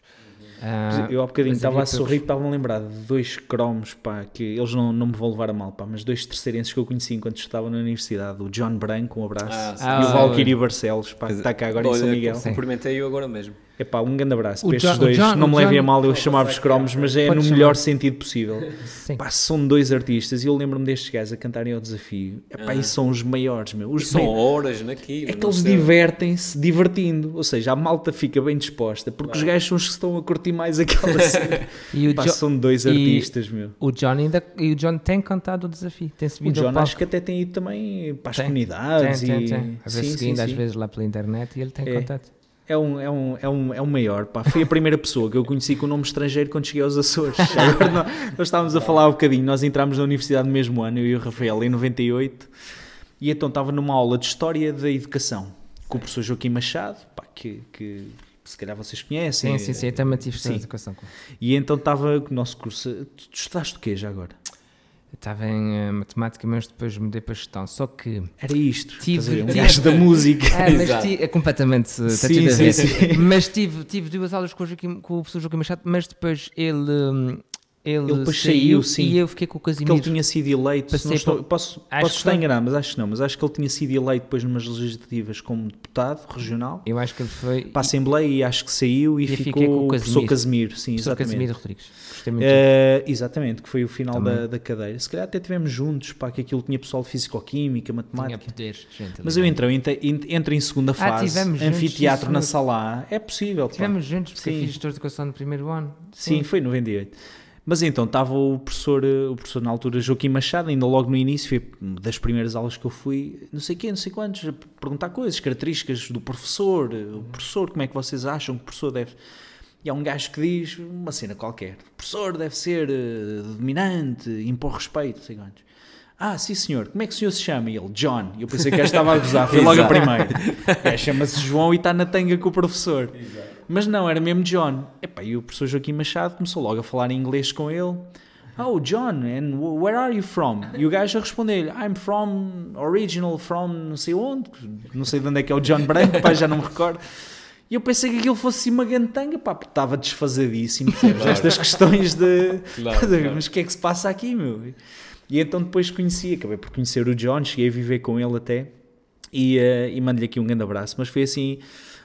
Ah, eu há bocadinho estava a sorrir, estava a lembrar de dois cromos, pá, que eles não, não me vão levar a mal, pá, mas dois terceirenses que eu conheci enquanto estava na universidade, o John Branco, um abraço, Ah, e Ah, o Valkyrie Barcelos, pá, que está cá agora em Olha, São Miguel. Sim. Cumprimentei-o agora mesmo. É pá, um grande abraço O para estes John- dois, John- não me levem a mal eu chamar-vos cromos, mas é no Podes melhor chamar. sentido possível. sim. Pá, são dois artistas e eu lembro-me destes gajos a cantarem ao desafio. Epá, Ah. e são os maiores, meu. Os São horas naquilo. É que eles divertem-se divertindo, ou seja, a malta fica bem disposta, porque os gajos são os que estão a curtir mais aquela [LAUGHS] cena. E o, Pá, Jo- são dois e- artistas, meu. o John ainda, e o John tem cantado o desafio, tem O subido ao John acho que até tem ido também para as Tem, comunidades tem, tem, e tem. Às vezes Sim, seguindo, sim, às sim. vezes lá pela internet e ele tem É. contato. É um, é, um, é, um, é um maior, pá. Foi a primeira pessoa que eu conheci com o nome estrangeiro quando cheguei aos Açores. [LAUGHS] Agora nós, nós estávamos a falar um bocadinho, nós entramos na universidade no mesmo ano, eu e o Rafael, em 98, e então estava numa aula de História da Educação, com o professor Joaquim Machado, pá, que, que se calhar vocês conhecem. Sim, sim, sim, eu também tive Sim. educação E então estava o nosso curso. Tu, tu estudaste o quê já agora? Eu estava em eh, matemática, mas depois mudei para gestão. Só que. Era isto. Tive- um tive- gajo da música. Ah, mas Exato. ti- é completamente. Está Sim, sim, sim. Mas tive, tive duas aulas com o, Joaquim, com o professor Joaquim Machado, mas depois ele. hum, Ele, Ele saiu, sim. e eu fiquei com o que ele Casimiro. tinha sido eleito, Passei estou- por- posso, Acho posso estar foi. enganado, mas acho que não, mas acho que ele tinha sido eleito depois numas legislativas como deputado regional Eu acho que ele foi. para a Assembleia e acho que saiu e, E ficou com o professor Casimiro. Casimiro, sim, professor exatamente. Casimiro Rodrigues. Gostei muito. Eh, exatamente, que foi o final Também. da, da cadeira. Se calhar até estivemos juntos, para que aquilo tinha pessoal de Físico-Química, tinha Matemática. poderes de gente. Mas eu dentro. entro, ent- entro em segunda fase, tivemos juntos, anfiteatro sim, na sala A, é possível. pá. Estivemos juntos, porque Sim. fiz história de educação no primeiro ano. Sim, foi em 98. Mas então estava o professor, eh, o professor na altura Joaquim Machado, ainda logo no início, foi das primeiras aulas que eu fui, não sei quê, não sei quantos, a perguntar coisas, características do professor, eh, o professor, como é que vocês acham que o professor deve. E há um gajo que diz uma cena qualquer: o professor deve ser eh, dominante, impor respeito, sei quantos. Ah, sim senhor, como é que o senhor se chama? E ele, John. E eu pensei que gajo estava a gozar, foi logo a primeira. Gajo chama-se João e está na tanga com o professor. Mas não, era mesmo John. Epá, e o professor Joaquim Machado começou logo a falar em inglês com ele. Oh, John, and wh- where are you from? E o gajo a responder-lhe, I'm from, original from não sei onde, não sei de onde é que é o John Branco, pá, já não me recordo. E eu pensei que aquilo fosse uma gantanga, pá, porque estava desfazadíssimo, percebes? Estas questões de... [LAUGHS] Claro, claro. Mas o que é que se passa aqui, meu? E então depois conheci, acabei por conhecer o John, cheguei a viver com ele até e, uh, e mando-lhe aqui um grande abraço. Mas foi assim,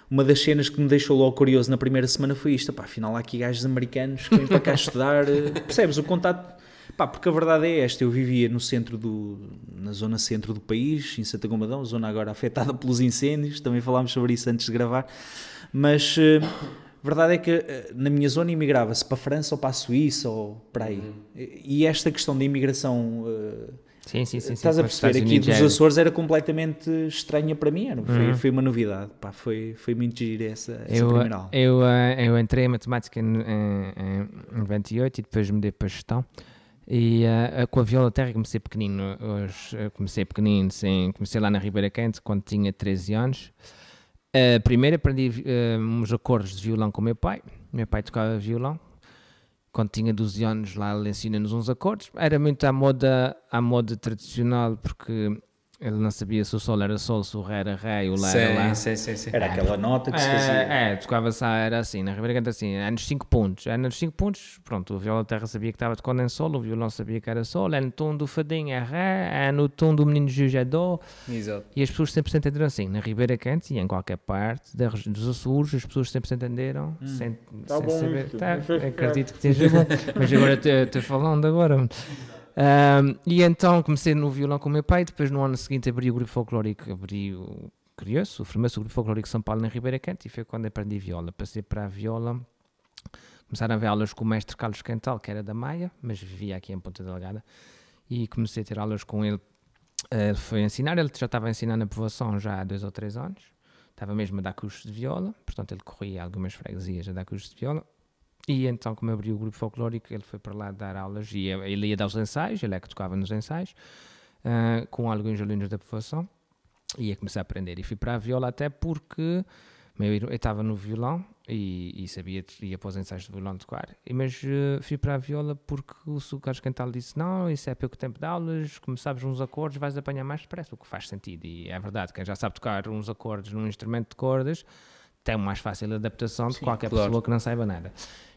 uma das cenas que me deixou logo curioso na primeira semana foi isto, pá, afinal há aqui gajos americanos que vêm para cá estudar, uh, [LAUGHS] percebes, o contato, pá, porque a verdade é esta, eu vivia no centro do, na zona centro do país, em Santa Comadão, zona agora afetada [LAUGHS] pelos incêndios, também falámos sobre isso antes de gravar, mas... A verdade é que eh, na minha zona imigrava-se para a França ou para a Suíça ou para aí. Uhum. E esta questão da imigração. Uh, sim, sim, sim, estás sim, a perceber aqui dos Açores era completamente estranha para mim, era, foi, uhum. foi uma novidade, pá, foi, foi muito giro essa, essa eu, primeira. Eu, eh, eu entrei em matemática em, em, em 98 e depois mudei para gestão. E uh, com a viola terra comecei pequenino, hoje, comecei pequenino, sim, comecei lá na Ribeira Quente quando tinha 13 anos. Uh, primeiro aprendi uh, uns acordes de violão com o meu pai. Meu pai tocava violão. Quando tinha 12 anos, lá ele ensina-nos uns acordes. Era muito à moda, à moda tradicional, porque ele não sabia se o sol era sol, se o ré era ré o lá sim, era lá. Sim, sim, sim. Era aquela nota que se fazia. É, é tocava-se, era assim, na Ribeira Canta assim, é nos 5 pontos. É nos 5 pontos, pronto, o viola terra sabia que estava tocando em sol, o violão sabia que era sol, é no tom do fadinho é ré, é no tom do menino Juju é dó. Exato. E as pessoas sempre se entenderam assim, na Ribeira Cante e em qualquer parte dos Açores, as pessoas sempre se entenderam, hum, sem, tá sem saber. Tá, [LAUGHS] acredito que esteja bom, mas agora estou falando agora. Um, e então comecei no violão com o meu pai, depois no ano seguinte abri o grupo folclórico, abri o criou-se, formou-se o grupo folclórico São Paulo na Ribeira Quente e foi quando aprendi viola. Passei para a viola, começaram a ver aulas com o mestre Carlos Cantal, que era da Maia, mas vivia aqui em Ponta Delgada, e comecei a ter aulas com ele. Ele foi ensinar, ele já estava a ensinar na povoação já há dois ou três anos, estava mesmo a dar cursos de viola, portanto ele corria algumas freguesias a dar cursos de viola, e então, como abriu o grupo folclórico, ele foi para lá dar aulas e ele ia dar os ensaios, ele é que tocava nos ensaios, uh, com alguns alunos da população, e ia começar a aprender. E fui para a viola até porque meu, eu estava no violão e, e, sabia, ia para os ensaios de violão tocar, mas uh, fui para a viola porque o Carlos Cantal disse: Não, isso é pouco tempo de aulas, como sabes uns acordes, vais apanhar mais depressa, o que faz sentido. E é verdade, quem já sabe tocar uns acordes num instrumento de cordas tem mais fácil adaptação Sim, de qualquer claro. pessoa que não saiba nada.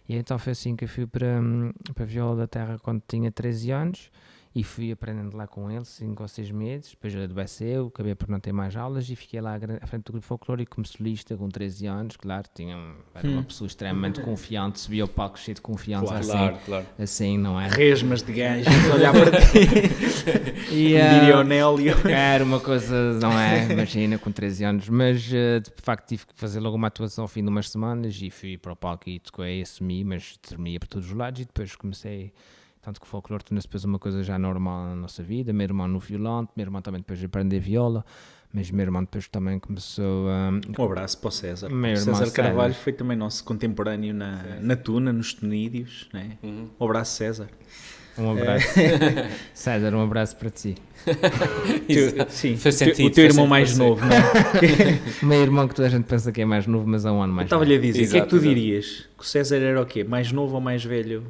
E então foi assim que eu fui para, hum, para Viola da Terra quando tinha 13 anos e fui aprendendo lá com ele 5 ou 6 meses, depois adoeceu, acabei por não ter mais aulas e fiquei lá à frente do grupo folclórico como solista com 13 anos, claro, tinha, era uma hum. pessoa extremamente confiante, subia ao palco cheio de confiança, claro, assim, claro, claro. assim, não é? Resmas de gajos, [LAUGHS] olhar para ti, [LAUGHS] e, diria o Nélio. Era uma coisa, não é? Imagina, com 13 anos, mas uh, de facto tive que fazer logo uma atuação ao fim de umas semanas e fui para o palco e toquei, assumi, mas tremia por todos os lados e depois comecei tanto que o folclore torna-se depois uma coisa já normal na nossa vida. Meu irmão no violão, meu irmão também depois aprendeu viola, mas meu irmão depois também começou a. Um, um abraço para o César. Meu César Carvalho foi também nosso contemporâneo na, na Tuna, nos Tunídeos. Né? Uhum. Um abraço, César. Um abraço. É. [LAUGHS] César, um abraço para ti. [LAUGHS] tu, sim, sentido, o teu irmão mais novo, não é? [LAUGHS] o meu irmão que toda a gente pensa que é mais novo, mas é um ano mais Estava-lhe a dizer, o que é que tu exato. dirias? Que o César era o quê? Mais novo ou mais velho?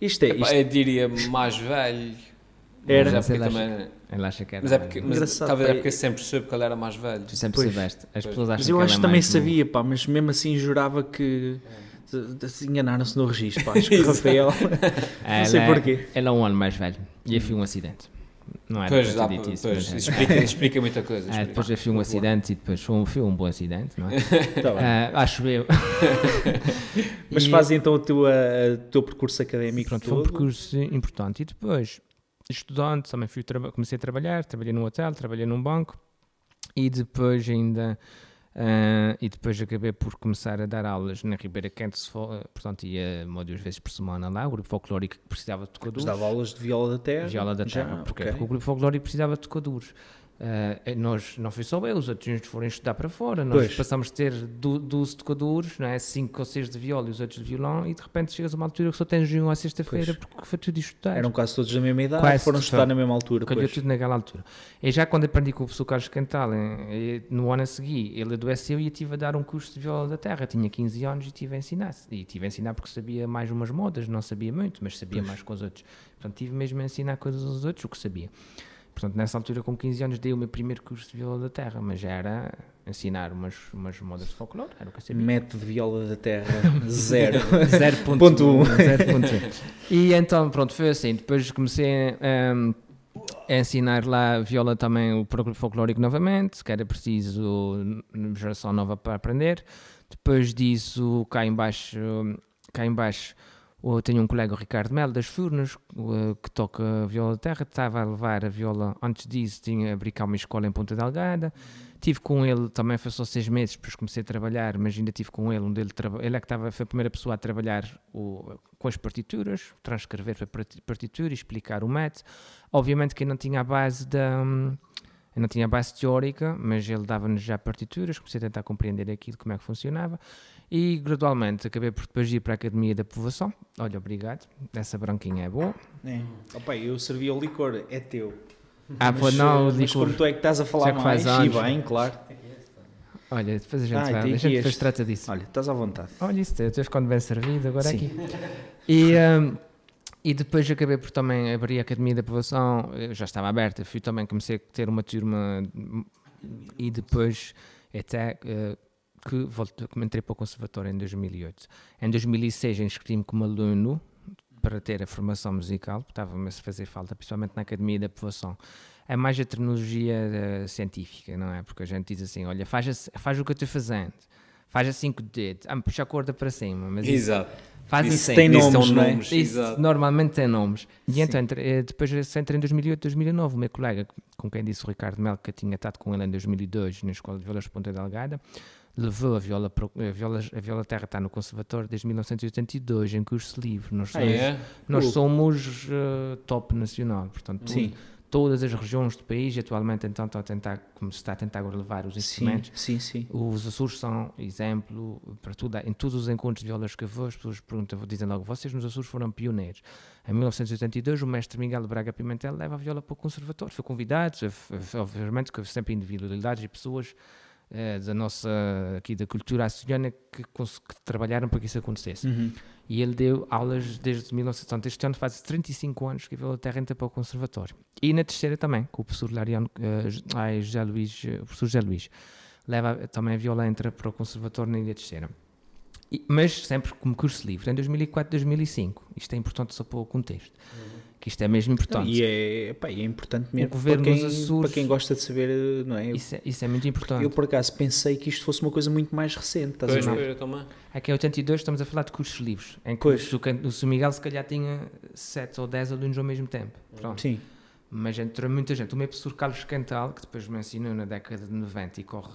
Isto é. Isto... Eu diria mais velho. Era. Mas é porque também. Ele acha que era. Mas é porque, mas, talvez é porque sempre soube que ele era mais velho. Tu sempre pois. soubeste. As pessoas acham mas eu que acho que também sabia, pá, mas mesmo assim jurava que. Enganaram-se no registro, pá. Acho que [LAUGHS] Rafael. [LAUGHS] não sei porquê. Ele é um ano mais velho e eu fui um acidente. Não era pois, dá, dito isso, pois, explica, explica muita coisa. É, depois eu fui um acidente e depois foi um, foi um bom acidente, não é? [LAUGHS] tá uh, acho eu. [LAUGHS] Mas e, faz então o teu, uh, teu percurso académico pronto, todo? Foi um percurso importante. E depois, estudante, também fui comecei a trabalhar, trabalhei num hotel, trabalhei num banco e depois ainda Uh, e depois acabei por começar a dar aulas na Ribeira Quente, portanto ia uma ou duas vezes por semana lá, o grupo folclórico que precisava de tocadores. Dava aulas de viola da terra? Viola da terra, Já, porque, okay. porque o grupo folclórico precisava de tocadores. Uh, nós, não foi só eu, os outros foram estudar para fora. Nós pois. passamos a ter 12 tocadores, não é? 5 ou 6 de viola e os outros de violão, e de repente chegas a uma altura que só tens um à sexta-feira porque foi tudo estudar. Eram quase todos da mesma idade, quase foram estudar na mesma altura. Calhou tudo naquela altura. E já quando aprendi com o professor Carlos Cantal, no ano a seguir, ele adoeceu e eu tive a dar um curso de viola da terra. Tinha 15 anos e tive a ensinar. E tive a ensinar porque sabia mais umas modas, não sabia muito, mas sabia pois. mais com os outros. Portanto, tive mesmo a ensinar coisas aos outros, o que sabia. Portanto, nessa altura, com 15 anos, dei o meu primeiro curso de viola da terra, mas já era ensinar umas, umas modas de folclore, era o que eu sabia. Método de viola da terra, [LAUGHS] zero. 0.1. Ponto um. 0.1. [LAUGHS] E então, pronto, foi assim. Depois comecei um, a ensinar lá viola também o programa folclórico novamente, que era preciso uma geração nova para aprender. Depois disso, cá embaixo, cá embaixo eu tenho um colega, o Ricardo Melo, das Furnas, uh, que toca viola da terra. Estava a levar a viola, antes disso, tinha a brincar uma escola em Ponta Delgada. Tive com ele, também foi só seis meses, depois comecei a trabalhar, mas ainda tive com ele, onde ele, ele é que estava, foi a primeira pessoa a trabalhar o- com as partituras, transcrever para parti- partitura, explicar o método. Obviamente que não tinha a base da... Eu não tinha base teórica, mas ele dava-nos já partituras, comecei a tentar compreender aquilo, como é que funcionava. E gradualmente acabei por depois ir para a Academia da Povoação. Olha, obrigado, essa branquinha é boa. É. Opa, eu servi o licor, é teu. Ah, mas, pô, não, eh, mas licor. como tu é que estás a falar que mais, e bem, claro. Olha, depois a gente, Ah, vai, a gente depois este. trata disso. Olha, estás à vontade. Olha isso, eu quando bem servido, agora Sim. aqui. E, hum, e depois acabei por também abrir a Academia da Aprovação, já estava aberta, fui também, comecei a ter uma turma e depois até eh, que voltei, entrei para o Conservatório em 2008. Em 2006 inscrevi-me como aluno para ter a formação musical, estava-me a fazer falta, principalmente na Academia da Aprovação. É mais a terminologia eh, científica, não é? Porque a gente diz assim, olha, faz, faz o que eu estou fazendo. Faz assim com o dedo. Ah, puxa a corda para cima. Mas isso- Exato. Faz Isso assim. tem Isso nomes, não é? nomes, Isso normalmente tem nomes. E Sim. então, entre- eh, depois eu entrei em 2008, 2009, o meu colega, com quem disse o Ricardo Mel, que eu tinha estado com ele em 2002 na Escola de Violas de Ponta Delgada, levou a viola, a viola, a viola terra está no Conservatório desde 1982, em curso livre. Nós Ah, somos, É? nós Uh. somos eh, top nacional, portanto, Sim, todas as regiões do país, atualmente então estão a tentar, como se está a tentar agora levar os sim, instrumentos, sim, sim. os Açores são exemplo para tudo. Em todos os encontros de violas que eu vou, as pessoas perguntam, dizem logo, vocês nos Açores foram pioneiros. Em 1982, o mestre Miguel Braga Pimentel leva a viola para o conservatório. Foi convidado, obviamente que houve sempre individualidades e pessoas eh, da nossa, aqui da cultura açoriana que, que trabalharam para que isso acontecesse. Uhum. E ele deu aulas desde 1970. Este ano faz 35 anos que a Viola Terra entra para o Conservatório. E na terceira também, com o professor Lariano, ai, José Luís, eh, o professor José Luís. Leva também a Viola entra para o Conservatório na Ilha Terceira. E- mas sempre como curso livre, em 2004, 2005. Isto é importante só para o contexto. Que isto é mesmo importante. E é, pá, é importante mesmo governo para quem, Açores- para quem gosta de saber, não é? Isso, é isso é muito importante. eu, por acaso pensei que isto fosse uma coisa muito mais recente, estás Pois, a ver? pois. Aqui em 82 estamos a falar de cursos livres. Em que Pois. o, o Miguel se calhar tinha 7 ou 10 alunos ao mesmo tempo. Pronto. Sim, Mas entrou muita gente. O meu professor Carlos Cantal, que depois me ensinou na década de 90 e corre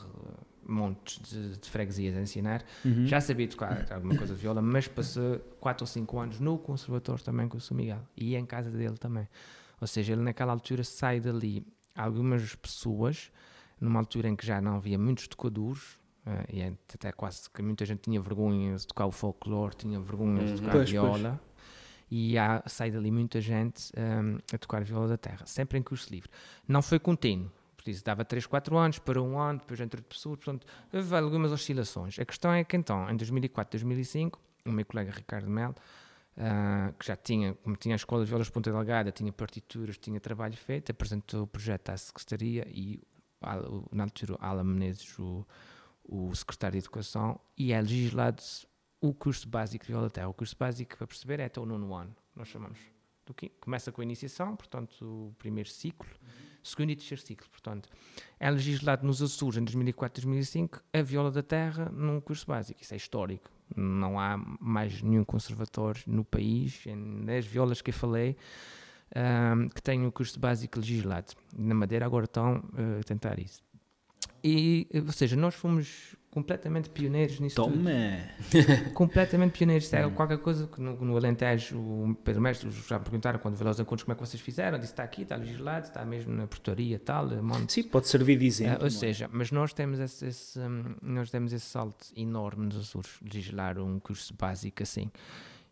montes de, de freguesias a ensinar, Uhum. já sabia tocar alguma coisa de viola, mas passou 4 ou 5 anos no conservatório também com o São Miguel e em casa dele também. Ou seja, ele naquela altura sai dali algumas pessoas, numa altura em que já não havia muitos tocadores, eh, e até quase que muita gente tinha vergonha de tocar o folclore, tinha vergonha de Uhum. tocar Pois, viola. E há, sai dali muita gente hum, a tocar viola da terra, sempre em curso livre. Não foi contínuo, por isso dava 3, 4 anos, para um ano, depois entre pessoas, portanto, houve algumas oscilações. A questão é que então, em 2004, 2005, o meu colega Ricardo Mel, ah, que já tinha, como tinha a Escola de Violas Ponta Delgada, tinha partituras, tinha trabalho feito, apresentou o projeto à Secretaria e, na altura, Alan Menezes, o, o secretário de Educação, e é legislado o curso básico de viola terra. O curso básico, para perceber, é até o nono ano, nós chamamos. Do que começa com a iniciação, portanto, o primeiro ciclo, segundo e terceiro ciclo, portanto. É legislado nos Açores, em 2004 2005, a viola da terra num curso básico. Isso é histórico. Não há mais nenhum conservatório no país, nas violas que eu falei, ahm, que tenham o curso básico legislado. Na Madeira agora estão eh, a tentar isso. E, eh, ou seja, nós fomos completamente pioneiros nisso tudo Toma! [LAUGHS] completamente pioneiros. Isso é qualquer coisa que no, no Alentejo, o Pedro Mestre já me perguntaram quando veio aos encontros como é que vocês fizeram. Disse está aqui, está legislado, está mesmo na portaria tal. monte. Sim, pode servir de exemplo. ou não é? seja, mas nós temos esse, esse, hum, nós demos esse salto enorme nos Açores, legislar um curso básico assim.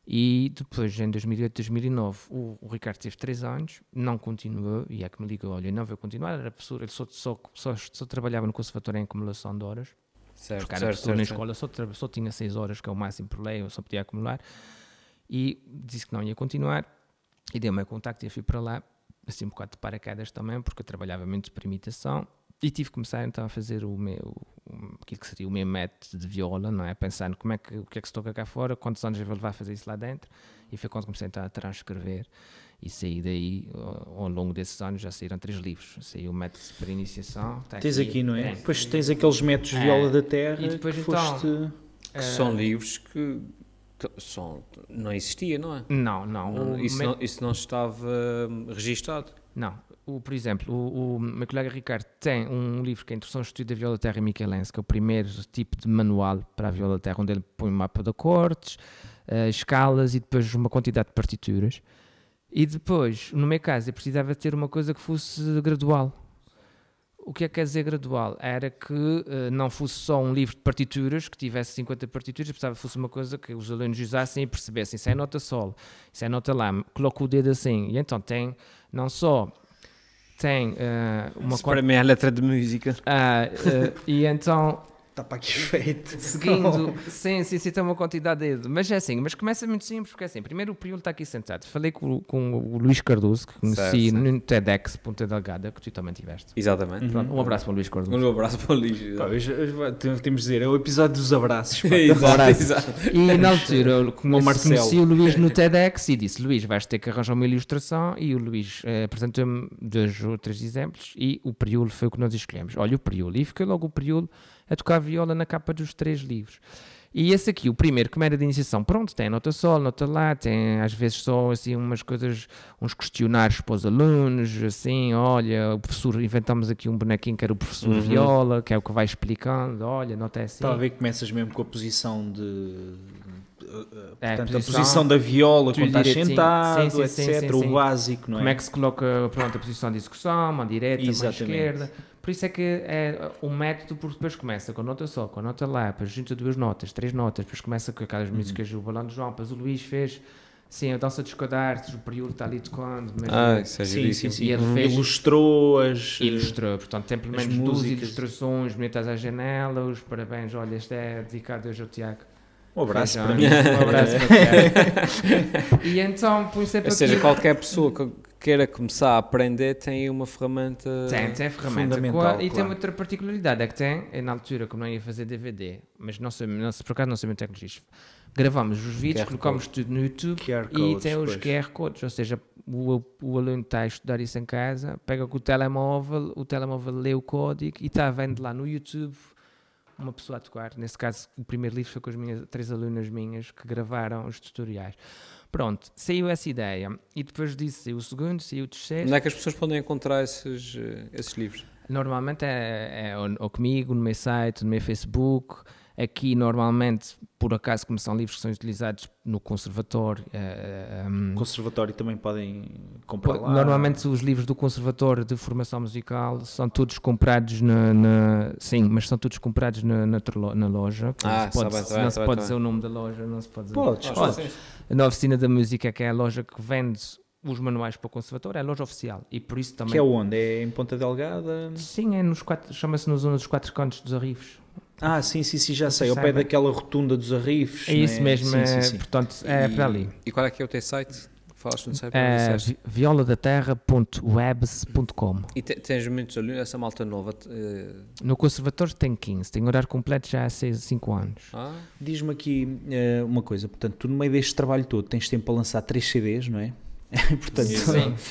E depois, em 2008, 2009, o, o Ricardo teve 3 anos, não continuou, e é que me ligou, olha, não vou continuar, era professor, ele só, só, só, só trabalhava no conservatório em acumulação de horas, Certo, porque era certo, professor na certo, escola, só, só tinha 6 horas, que é o máximo por lei, eu só podia acumular. E disse que não ia continuar. E deu-me o contacto e fui para lá, assim um bocado de paraquedas também, porque eu trabalhava muito para imitação. E tive que começar então a fazer o meu, aquilo que seria o meu método de viola, não é? Pensando como é que, o que é que se toca cá fora, quantos anos eu vou levar a fazer isso lá dentro, e foi quando comecei a transcrever. E saí daí, ao, ao longo desses anos, já saíram três livros. Saiu o método para iniciação. está Tens aqui, não é? Tem. Depois tens aqueles métodos de É. viola da terra E depois, que então, foste... Que são livros que são, não existia, não é? Não, não. Isso, me- não, isso não estava hum, registado. Não. O, por exemplo, o, o meu colega Ricardo tem um livro que é a Introdução ao Estudo da Viola da Terra Michelense, que é o primeiro tipo de manual para a viola da terra, onde ele põe um mapa de acordes, eh, escalas e depois uma quantidade de partituras. E depois, no meu caso, eu precisava ter uma coisa que fosse gradual. O que é que quer dizer gradual? Era que eh, não fosse só um livro de partituras, que tivesse 50 partituras, precisava que fosse uma coisa que os alunos usassem e percebessem. Isso é nota sol, isso é nota lá, coloca o dedo assim. E então tem não só tem eh, uma Isso para mim é letra de música. eh, e então Está para aqui feito. [LAUGHS] seguindo sim, sim, sim, tem uma quantidade de dedo. mas é assim, mas começa muito simples porque é assim, primeiro o Priolo está aqui sentado falei com, o- com o Luís Cardoso que conheci Certo, certo. no TEDx Ponta Delgada que tu também tiveste Exatamente. Pronto, um abraço para o Luís Cardoso Um abraço para o Luís. Pá, hoje, hoje temos de dizer, é o episódio dos abraços. [LAUGHS] Exato, exato. E na altura eu [LAUGHS] conheci, Marcelo. conheci o Luís no TEDx e disse: Luís, vais ter que arranjar uma ilustração. E o Luís eh, apresentou-me dois ou três exemplos e o Priolo foi o que nós escolhemos. Olha o Priolo. E fiquei logo o Priolo a tocar viola na capa dos três livros. E esse aqui, o primeiro, como era de iniciação, pronto, tem nota sol, nota lá, tem às vezes só assim umas coisas, uns questionários para os alunos, assim, olha, o professor, inventamos aqui um bonequinho que era o professor Uhum. viola, que é o que vai explicando, olha, nota é assim. Está a ver que começas mesmo com a posição de. Uh, É, portanto, a posição- posição da viola quando estás direitinho. sentado, Sim, sim, etc. sim, o sim. básico, não é? Como é que se coloca pronto, a posição de execução, mão direita, mão Exatamente. esquerda. Por isso é que é um método, porque depois começa com a nota sol, com a nota lá, depois junta duas notas, três notas, depois começa com aquelas Uhum. músicas do Balão de João, depois o Luís fez, sim, a dança dos codartes, o período está ali tocando, mas Ah, isso é Sim, sim, sim. E ele fez- Ilustrou as. ilustrou, portanto tem pelo menos duas músicas. ilustrações bonitas à janela, os parabéns, olha, este é dedicado hoje ao Tiago. Um abraço para mim. Um abraço para o Tiago. E então põe sempre Ou seja, aqui- qualquer pessoa que queira começar a aprender tem uma ferramenta. Tem, tem ferramenta. Fundamental, E tem outra particularidade, é que tem, é na altura, como não ia fazer DVD, mas não sei, não sei por acaso não sei muito tecnologias, gravamos os vídeos, QR colocamos tudo no YouTube QR e codes, tem os pois. QR codes, ou seja, o, o aluno está a estudar isso em casa, pega com o telemóvel, o telemóvel lê o código e está vendo lá no YouTube uma pessoa a tocar. Nesse caso, o primeiro livro foi com as minhas três alunas minhas que gravaram os tutoriais. Pronto, saiu essa ideia. E depois disso saiu o segundo, saiu o terceiro. Onde é que as pessoas podem encontrar esses, eh, esses livros? Normalmente é, é ou, ou comigo, no meu site, no meu Facebook. Aqui, normalmente, por acaso, como são livros que são utilizados no conservatório. eh, um, O conservatório também podem comprar lá. Normalmente os livros do Conservatório de Formação Musical são todos comprados na, na- sim, mas são todos comprados na, na, na loja. Ah, não se pode, tá bem, não se bem, pode dizer o nome da loja, não se pode dizer. Podes, Olha, podes. Na Oficina da Música, que é a loja que vende os manuais para o Conservatório, é a loja oficial. E por isso também. Que é onde? É em Ponta Delgada? Sim, é nos quatro, chama-se na zona dos quatro cantos dos Arrifos. Ah, sim, sim, sim, já sei. Ao pé daquela rotunda dos Arrifes. É isso não mesmo, Sim, é, sim, sim. portanto, é e, para ali. E qual é que é o teu site? Falaste no site? É, vi- violadaterra.webs.com E te- tens muitos alunos, essa malta nova. eh, No Conservatório tem 15, tem horário completo já há 5 anos. ah, Diz-me aqui eh, uma coisa. Portanto, tu no meio deste trabalho todo tens tempo para lançar três CDs, não é? [LAUGHS] Portanto, Sim. [LAUGHS]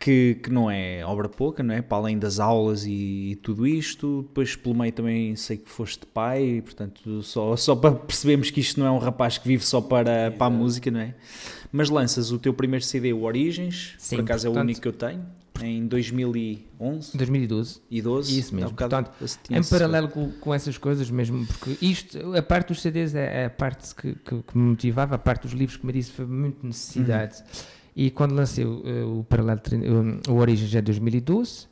que, que não é obra pouca, não é? Para além das aulas e, tudo isto. Depois, pelo meio, também sei que foste pai, e, portanto, só, só para percebermos que isto não é um rapaz que vive só para, para a música, não é? Mas lanças o teu primeiro CD, o Origens, Sim, por acaso é o portanto- único que eu tenho, em 2011 2012. e 12. Isso mesmo, portanto, eu Em paralelo com, com essas coisas mesmo, porque isto, a parte dos CDs é, é a parte que, que- que me motivava, a parte dos livros que me disse foi muito necessidade. E quando lancei o, eh, o Paralelo, o, o Origem já é 2012,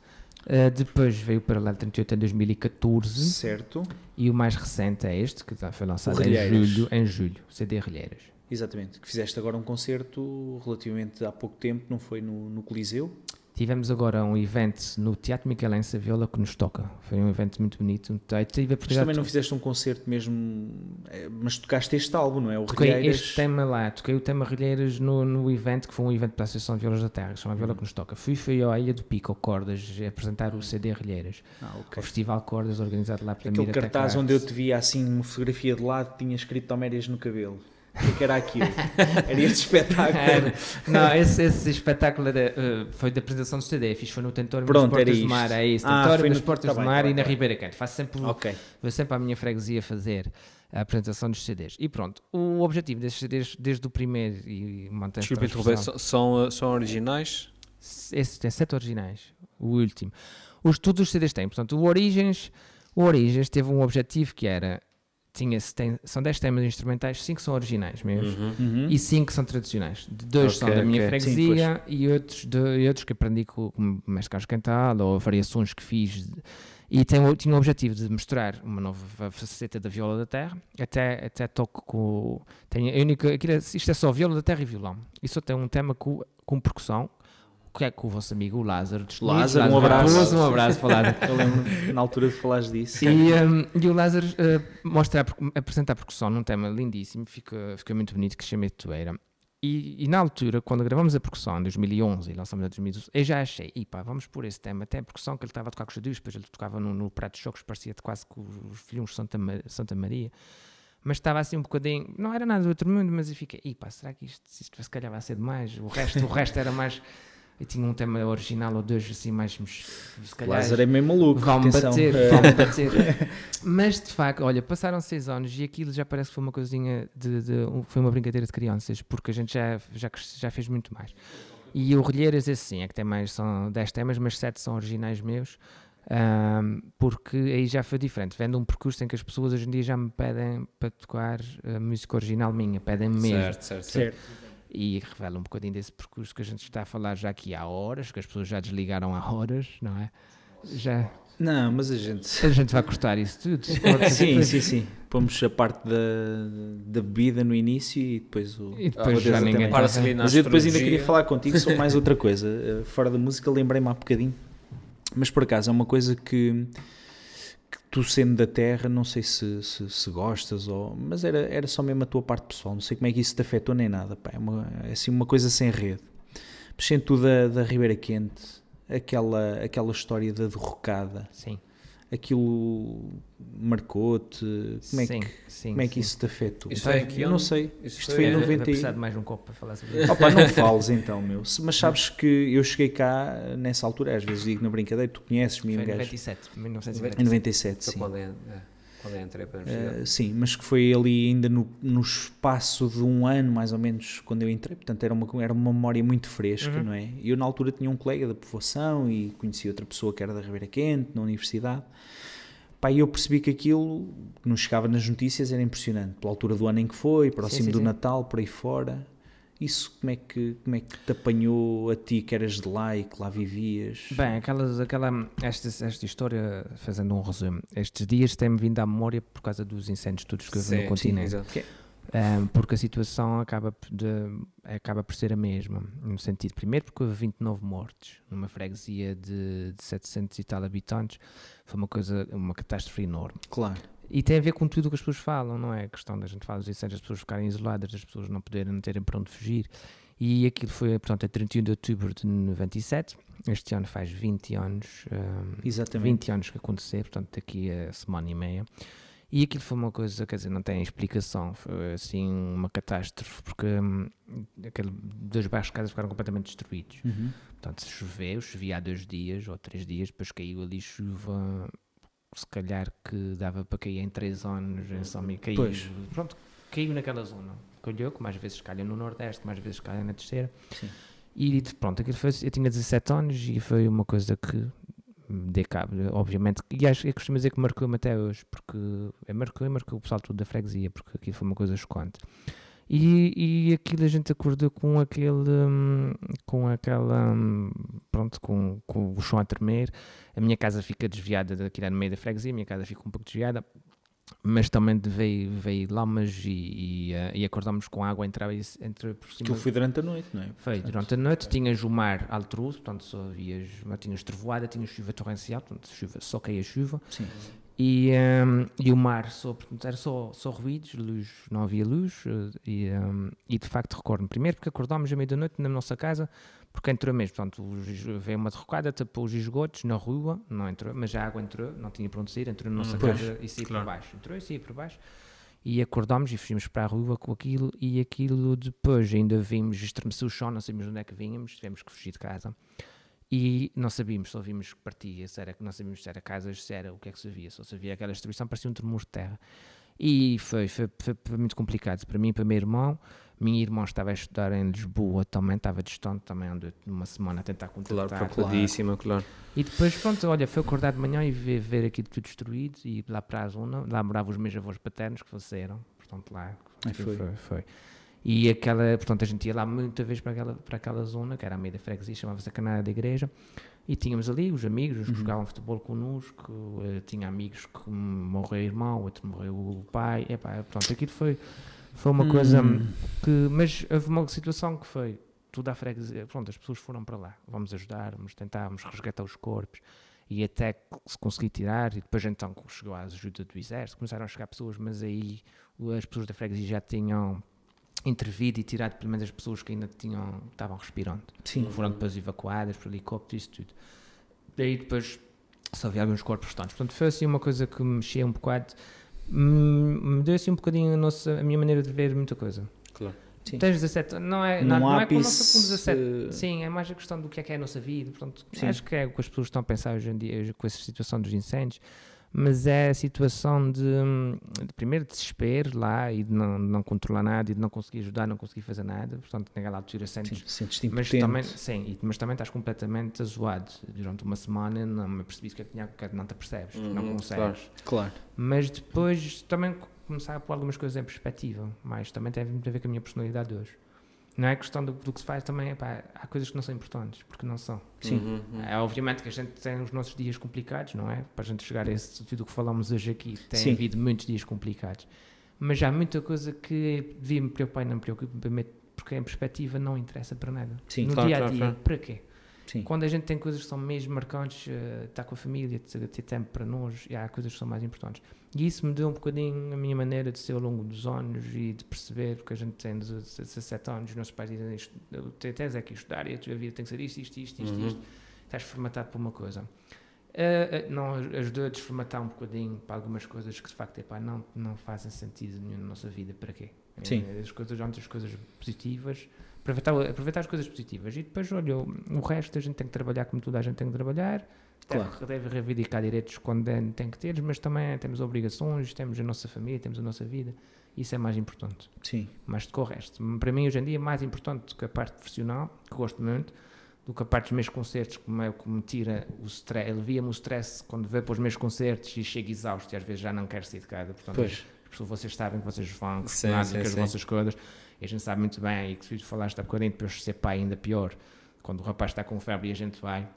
eh, depois veio o Paralelo 38 em 2014 Certo, e o mais recente é este, que já foi lançado em julho, em julho, CD Relheiras. exatamente. Que fizeste agora um concerto relativamente há pouco tempo, não foi no, no Coliseu? Tivemos agora um evento no Teatro Michelense Viola que nos toca. Foi um evento muito bonito. Tive a Mas também não fizeste um concerto mesmo, eh, mas tocaste este álbum, não é? O Toquei Rilheiras. este tema lá, toquei o tema Rilheiras no, no evento, que foi um evento para a Associação de Violas da Terra, que se chama Viola que nos toca. Fui, fui à Ilha do Pico, Cordas, apresentar o CD Rilheiras, Ah, ao ok. Festival Cordas, organizado lá pela Aquele Mira cartaz onde eu te via assim, uma fotografia de lado, tinha escrito Tomérias no cabelo. O que era aquilo? Era esse espetáculo. Era. Não, esse, esse espetáculo era, eh, foi da apresentação do CD, fiz foi no Tentório nas Pronto, Portas era do. Mar, é isso, Ah, Tentório nas no- Portas tá do bem, Mar tá e na bem. Ribeira Canto. Faço sempre, Ok. vou sempre à minha freguesia fazer a apresentação dos CDs. E pronto, o objetivo desses CDs, desde o primeiro e mantém-se Desculpa interromper, transversal. são, são, são originais? Esses têm sete originais, o último. Os, todos os CDs têm, portanto, o Origens, o Origens teve um objetivo que era, tinha, tem, são 10 temas instrumentais, 5 são originais meus. Uhum. E 5 são tradicionais. De dois Ok, são da minha ok. freguesia e, outros de, e outros que aprendi com o Mestre Carlos Cantal ou variações que fiz. E tem, tinha o objetivo de misturar uma nova faceta da viola da terra. Até, até toco com. Tem a única, aquilo é- isto é só viola da terra e violão. E só tem um tema com, com percussão. Que é com o vosso amigo Lázaro. Lázaro, Unidos. um abraço. Raposo, Um abraço para Lázaro. Eu lembro na altura de falares disso. E, um, e o Lázaro uh, mostra a apresenta a percussão num tema lindíssimo, fica, fica muito bonito, que se chama Etoeira. E, e na altura, quando gravamos a percussão em 2011 e lançamos em 2012, eu já achei, e pá, vamos por esse tema. Até a percussão que ele estava a tocar com os xadus, depois ele tocava no, no prato de jogos, parecia quase com os filhos de Santa, Ma- Santa Maria. Mas estava assim um bocadinho, não era nada do outro mundo, mas eu fiquei, e pá, será que isto, isto se calhar vai ser demais? O resto, o resto era mais. Eu tinha um tema original ou dois assim, mais. Se calhar, Lázaro é meio maluco. Vão-me atenção. bater, [LAUGHS] Eh, bater. Mas de facto, olha, passaram seis anos e aquilo já parece que foi uma coisinha de, de- um- foi uma brincadeira de crianças, porque a gente já, já, já fez muito mais. E o Relheiras, esse sim, é que tem mais, são 10 temas, mas 7 são originais meus, ahm, porque aí já foi diferente. Vendo um percurso em que as pessoas hoje em dia já me pedem para tocar a música original minha, pedem-me mesmo. Certo, certo, certo. Certo. E revela um bocadinho desse percurso que a gente está a falar já aqui há horas, que as pessoas já desligaram há horas, não é? Já, Não, mas a gente. [LAUGHS] a gente vai cortar isso tudo. [LAUGHS] Sim, sim, sim. Pomos a parte da, da bebida no início e depois o. E depois o já ninguém Mas eu depois ainda queria falar contigo sobre mais outra [LAUGHS] coisa. Eh, Fora da música, lembrei-me há bocadinho. Mas por acaso é uma coisa que tu sendo da terra, não sei se, se, se gostas, ou, mas era, era só mesmo a tua parte pessoal. Não sei como é que isso te afetou nem nada. Pá. É, uma, é assim uma coisa sem rede. Mas sendo tu da, da Ribeira Quente, aquela, aquela história da derrocada, Sim, aquilo marcou-te? Como é sim, que, sim, como é que sim. isso te afetou? Isso em que eu não sei. Isso Isto foi foi em em- Vai 90 e... precisar de mais um copo para falar sobre isso. Opa, não [LAUGHS] fales então, meu. Mas sabes que eu cheguei cá nessa altura, às vezes digo na brincadeira, tu conheces-me, Foi um em gajo. 97, Em 1997. 97, Foi sim. quando, é, é, quando eu entrei para a universidade. Eh, sim, mas que foi ali ainda no, no espaço de um ano, mais ou menos, quando eu entrei. Portanto, era uma, era uma memória muito fresca, Uhum. não é? Eu, na altura, tinha um colega da povoação e conheci outra pessoa que era da Ribeira Quente, na universidade. Pá, e eu percebi que aquilo que nos chegava nas notícias era impressionante. Pela altura do ano em que foi, próximo sim, do sim. Natal, por aí fora. Isso como é, que, como é que te apanhou a ti que eras de lá e que lá vivias? Bem, aquelas, aquela, esta, esta história, fazendo um resumo, estes dias tem-me vindo à memória por causa dos incêndios todos que houve Sim, no continente. exato. Um, porque a situação acaba, de, acaba por ser a mesma, no sentido, primeiro porque houve 29 mortes numa freguesia de, de 700 e tal habitantes, foi uma coisa, uma catástrofe enorme. Claro. E tem a ver com tudo o que as pessoas falam, não é? A questão da gente falar dos incêndios, as pessoas ficarem isoladas, as pessoas não poderem, não terem para onde fugir. E aquilo foi, portanto, a 31 de outubro de 97, este ano faz 20 anos, um, Exatamente. 20 anos que aconteceu, portanto, daqui a semana e meia. E aquilo foi uma coisa, quer dizer, não tem explicação, foi assim uma catástrofe, porque hum, aquele, dois bairros de casa ficaram completamente destruídos. Uhum. Portanto, se choveu, chovia há dois dias ou três dias, depois caiu ali chuva, se calhar que dava para cair em três anos, em São Miguel, caiu, pronto, caiu naquela zona. Calhou, como às vezes calha no Nordeste, às vezes calha na terceira. Sim. E pronto, aquilo foi, eu tinha 17 anos e foi uma coisa que me dei cabo, obviamente. E acho que costumo dizer que marcou-me até hoje, porque é, marcou e marcou o pessoal todo da freguesia, porque aquilo foi uma coisa chocante. E, e aquilo a gente acordou com aquele, hum, com aquela, hum, pronto, com, com o chão a tremer. A minha casa fica desviada daquilo no meio da freguesia, a minha casa fica um pouco desviada. mas também veio, veio lamas e, e, uh, e acordámos com água entrar entre por cima. Aquilo foi durante a noite, não é? Foi portanto, durante a noite, tinhas o mar altruso, portanto só havias, tinhas trovoada, tinhas chuva torrencial, portanto chuva, só caía chuva. Sim. E, um, e o mar, só, portanto, era só, só ruídos, luz, não havia luz. E, um, e de facto recordo-me, primeiro porque acordámos à meia-noite na nossa casa, porque entrou mesmo, portanto, veio uma derrocada, tapou os esgotos na rua, não entrou, mas a água entrou, não tinha para onde sair, entrou na nossa Hum, casa e saiu claro. por baixo. Entrou e saiu por baixo. E acordámos e fugimos para a rua com aquilo, e aquilo depois ainda vimos, estremeceu o chão, não sabíamos onde é que vínhamos, tivemos que fugir de casa. E não sabíamos, só vimos que partia, se era, não sabíamos se era casas, se era o que é que se via, só se havia aquela distribuição, parecia um tremor de terra. E foi, foi, foi, foi, muito complicado para mim, para o meu irmão. Minha irmã estava a estudar em Lisboa também, estava distante também, andou uma semana a tentar contactar. Claro, preocupadíssima, claro. E depois, pronto, olha, foi acordar de manhã e ver, ver aquilo tudo destruído e lá para a zona, lá moravam os meus avós paternos que faleceram, portanto lá. Foi. foi, foi. E aquela, portanto, a gente ia lá muita vez para aquela, para aquela zona, que era a meio da freguesia, chamava-se a Canária da Igreja, e tínhamos ali os amigos, os que uhum. jogavam futebol connosco, uh, tinha amigos que morreu o irmão, outro morreu o pai, epá, portanto, aquilo foi, foi uma coisa Hum. que, mas houve uma situação que foi, tudo à freguesia, pronto, as pessoas foram para lá, vamos ajudar, vamos tentar, vamos resgatar os corpos, e até se conseguir tirar, e depois então chegou a ajuda do exército, começaram a chegar pessoas, mas aí as pessoas da freguesia já tinham intervido e tirado pelo menos as pessoas que ainda tinham, estavam respirando. Sim. Foram depois evacuadas por helicóptero, isso tudo. Daí depois só havia alguns corpos restantes. Portanto, foi assim uma coisa que me mexia um bocado, me deu assim um bocadinho a, nossa, a minha maneira de ver muita coisa. Claro. Sim. Tens 17, não é, não, não é com a ápice, nossa com 17, eh, sim, é mais a questão do que é que é a nossa vida, portanto, Sim. acho que é o que as pessoas estão a pensar hoje em dia com essa situação dos incêndios, mas é a situação de, de primeiro desespero lá e de não, de não controlar nada e de não conseguir ajudar, não conseguir fazer nada, portanto naquela altura sentes Sim, sentes-te mas também, sim, mas também estás completamente azoado durante uma semana, não me percebi que tinha, que não te percebes, não Uhum, consegues. Claro. Mas depois também co- começar a pôr algumas coisas em perspectiva, mas também tem muito a ver com a minha personalidade hoje. Não é questão do, do que se faz também, epá, há coisas que não são importantes, porque não são. Sim. Uhum, uhum. É obviamente que a gente tem os nossos dias complicados, não é? Para a gente chegar a esse tudo que falamos hoje aqui, tem Sim. havido muitos dias complicados. Mas há muita coisa que devia me preocupar e não me preocupa, porque em perspectiva não interessa para nada. Sim, no claro, dia a claro, dia, claro. para quê? Sim. Quando a gente tem coisas que são mesmo marcantes, estar com a família, ter, ter tempo para nós, e há coisas que são mais importantes. E isso me deu um bocadinho a minha maneira de ser ao longo dos anos e de perceber que a gente tem 17 anos, os nossos pais dizem isto, "Tu tens é que estudar e a tua vida tem que ser isto, isto, isto, isto, Uhum. isto. Estás formatado por uma coisa. Eh, eh, não ajudou a desformatar um bocadinho para algumas coisas que de facto epá, não, não fazem sentido nenhum na nossa vida. Para quê? Sim. As coisas, antes as coisas positivas, aproveitar, aproveitar as coisas positivas e depois, olha, o, resto a gente tem que trabalhar como toda a gente tem que trabalhar. Claro. Deve, deve reivindicar direitos quando tem, tem que ter, mas também temos obrigações, temos a nossa família, temos a nossa vida. Isso é mais importante Sim. mais do que o resto. Para mim, hoje em dia, é mais importante do que a parte profissional, que gosto muito, do que a parte dos meus concertos, como é que me tira o stress. Alivia-me o stress quando vê para os meus concertos e chego exausto e às vezes já não quero sair de casa. Portanto, Pois. as pessoas, vocês sabem que vocês vão Sim, acostumados sim, com as sim. vossas coisas e a gente sabe muito bem. E que se tu falaste há bocadinho, depois de ser pai, ainda pior. Quando o rapaz está com febre e a gente vai.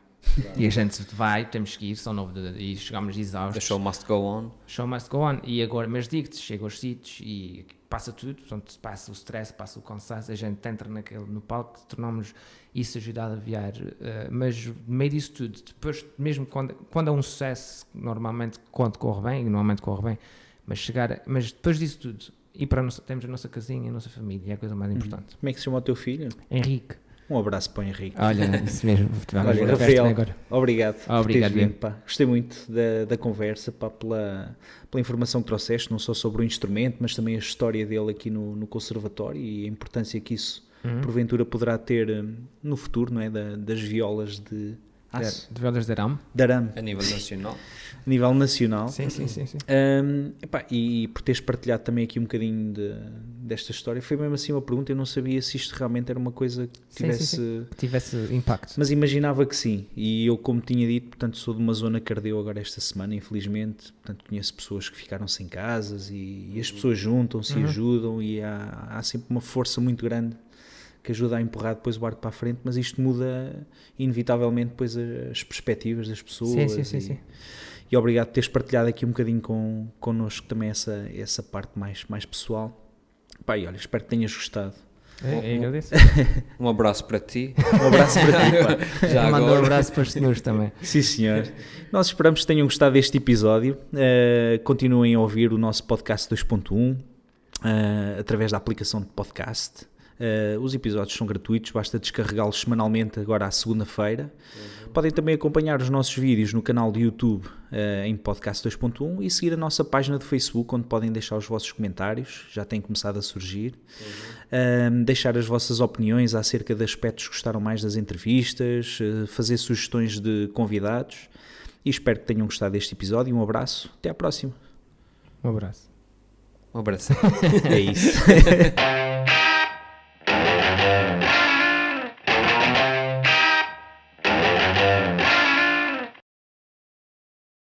E a gente vai, temos que ir, são nove de- e chegamos The exaustos. show must go on. Show must go on. E agora, mas digo-te, chega aos sítios e passa tudo, portanto, passa o stress, passa o cansaço, a gente entra naquele, no palco, tornamos isso ajudar a aliviar. eh, mas no meio disso tudo, depois, mesmo quando, quando é um sucesso, normalmente quando corre bem, e normalmente corre bem, mas chegar, mas depois disso tudo, ir para a nossa, temos a nossa casinha, a nossa família, é a coisa mais importante. Como é que se chama o teu filho? Henrique, Um abraço para o Henrique. olha, [LAUGHS] isso mesmo, Olha, Rafael, agora. Obrigado, por Obrigado, teres vindo, pá. Gostei muito da, da conversa, pá, pela, pela informação que trouxeste, não só sobre o instrumento, mas também a história dele aqui no, no conservatório e a importância que isso Uhum. porventura poderá ter hum, no futuro, não é? Da- das violas de aço, De Velas de Arame? de arame, A nível nacional. a nível nacional. Sim, sim, sim. sim. Hum, epá, e por teres partilhado também aqui um bocadinho de- desta história, foi mesmo assim uma pergunta. Eu não sabia se isto realmente era uma coisa que Sim, tivesse. sim, Que tivesse impacto. Mas imaginava que sim. E eu, como tinha dito, portanto, sou de uma zona que ardeu agora esta semana, infelizmente. Portanto, conheço pessoas que ficaram sem casas e, e as pessoas juntam-se e Uhum. ajudam. E há, há sempre uma força muito grande que ajuda a empurrar depois o barco para a frente. Mas isto muda, inevitavelmente, depois as perspectivas das pessoas. sim, sim, e, sim. e obrigado por teres partilhado aqui um bocadinho com, connosco também essa, essa parte mais, mais pessoal. Pá, e olha, espero que tenhas gostado. É, é, agradeço. [LAUGHS] Um abraço para ti. Um abraço para ti, pá. [LAUGHS] Já Mando um agora. abraço para os senhores também. Sim, senhor. Nós esperamos que tenham gostado deste episódio. Uh, continuem a ouvir o nosso podcast 2.1 uh, através da aplicação de podcast. Uh, os episódios são gratuitos, basta descarregá-los semanalmente agora à segunda-feira. Podem também acompanhar os nossos vídeos no canal de YouTube uh, em Podcast 2.1 e seguir a nossa página de Facebook, onde podem deixar os vossos comentários, já têm começado a surgir. Uh, deixar as vossas opiniões acerca de aspectos que gostaram mais das entrevistas, uh, fazer sugestões de convidados. E espero que tenham gostado deste episódio. Um abraço, até à próxima. Um abraço. Um abraço. [LAUGHS] É isso. [LAUGHS]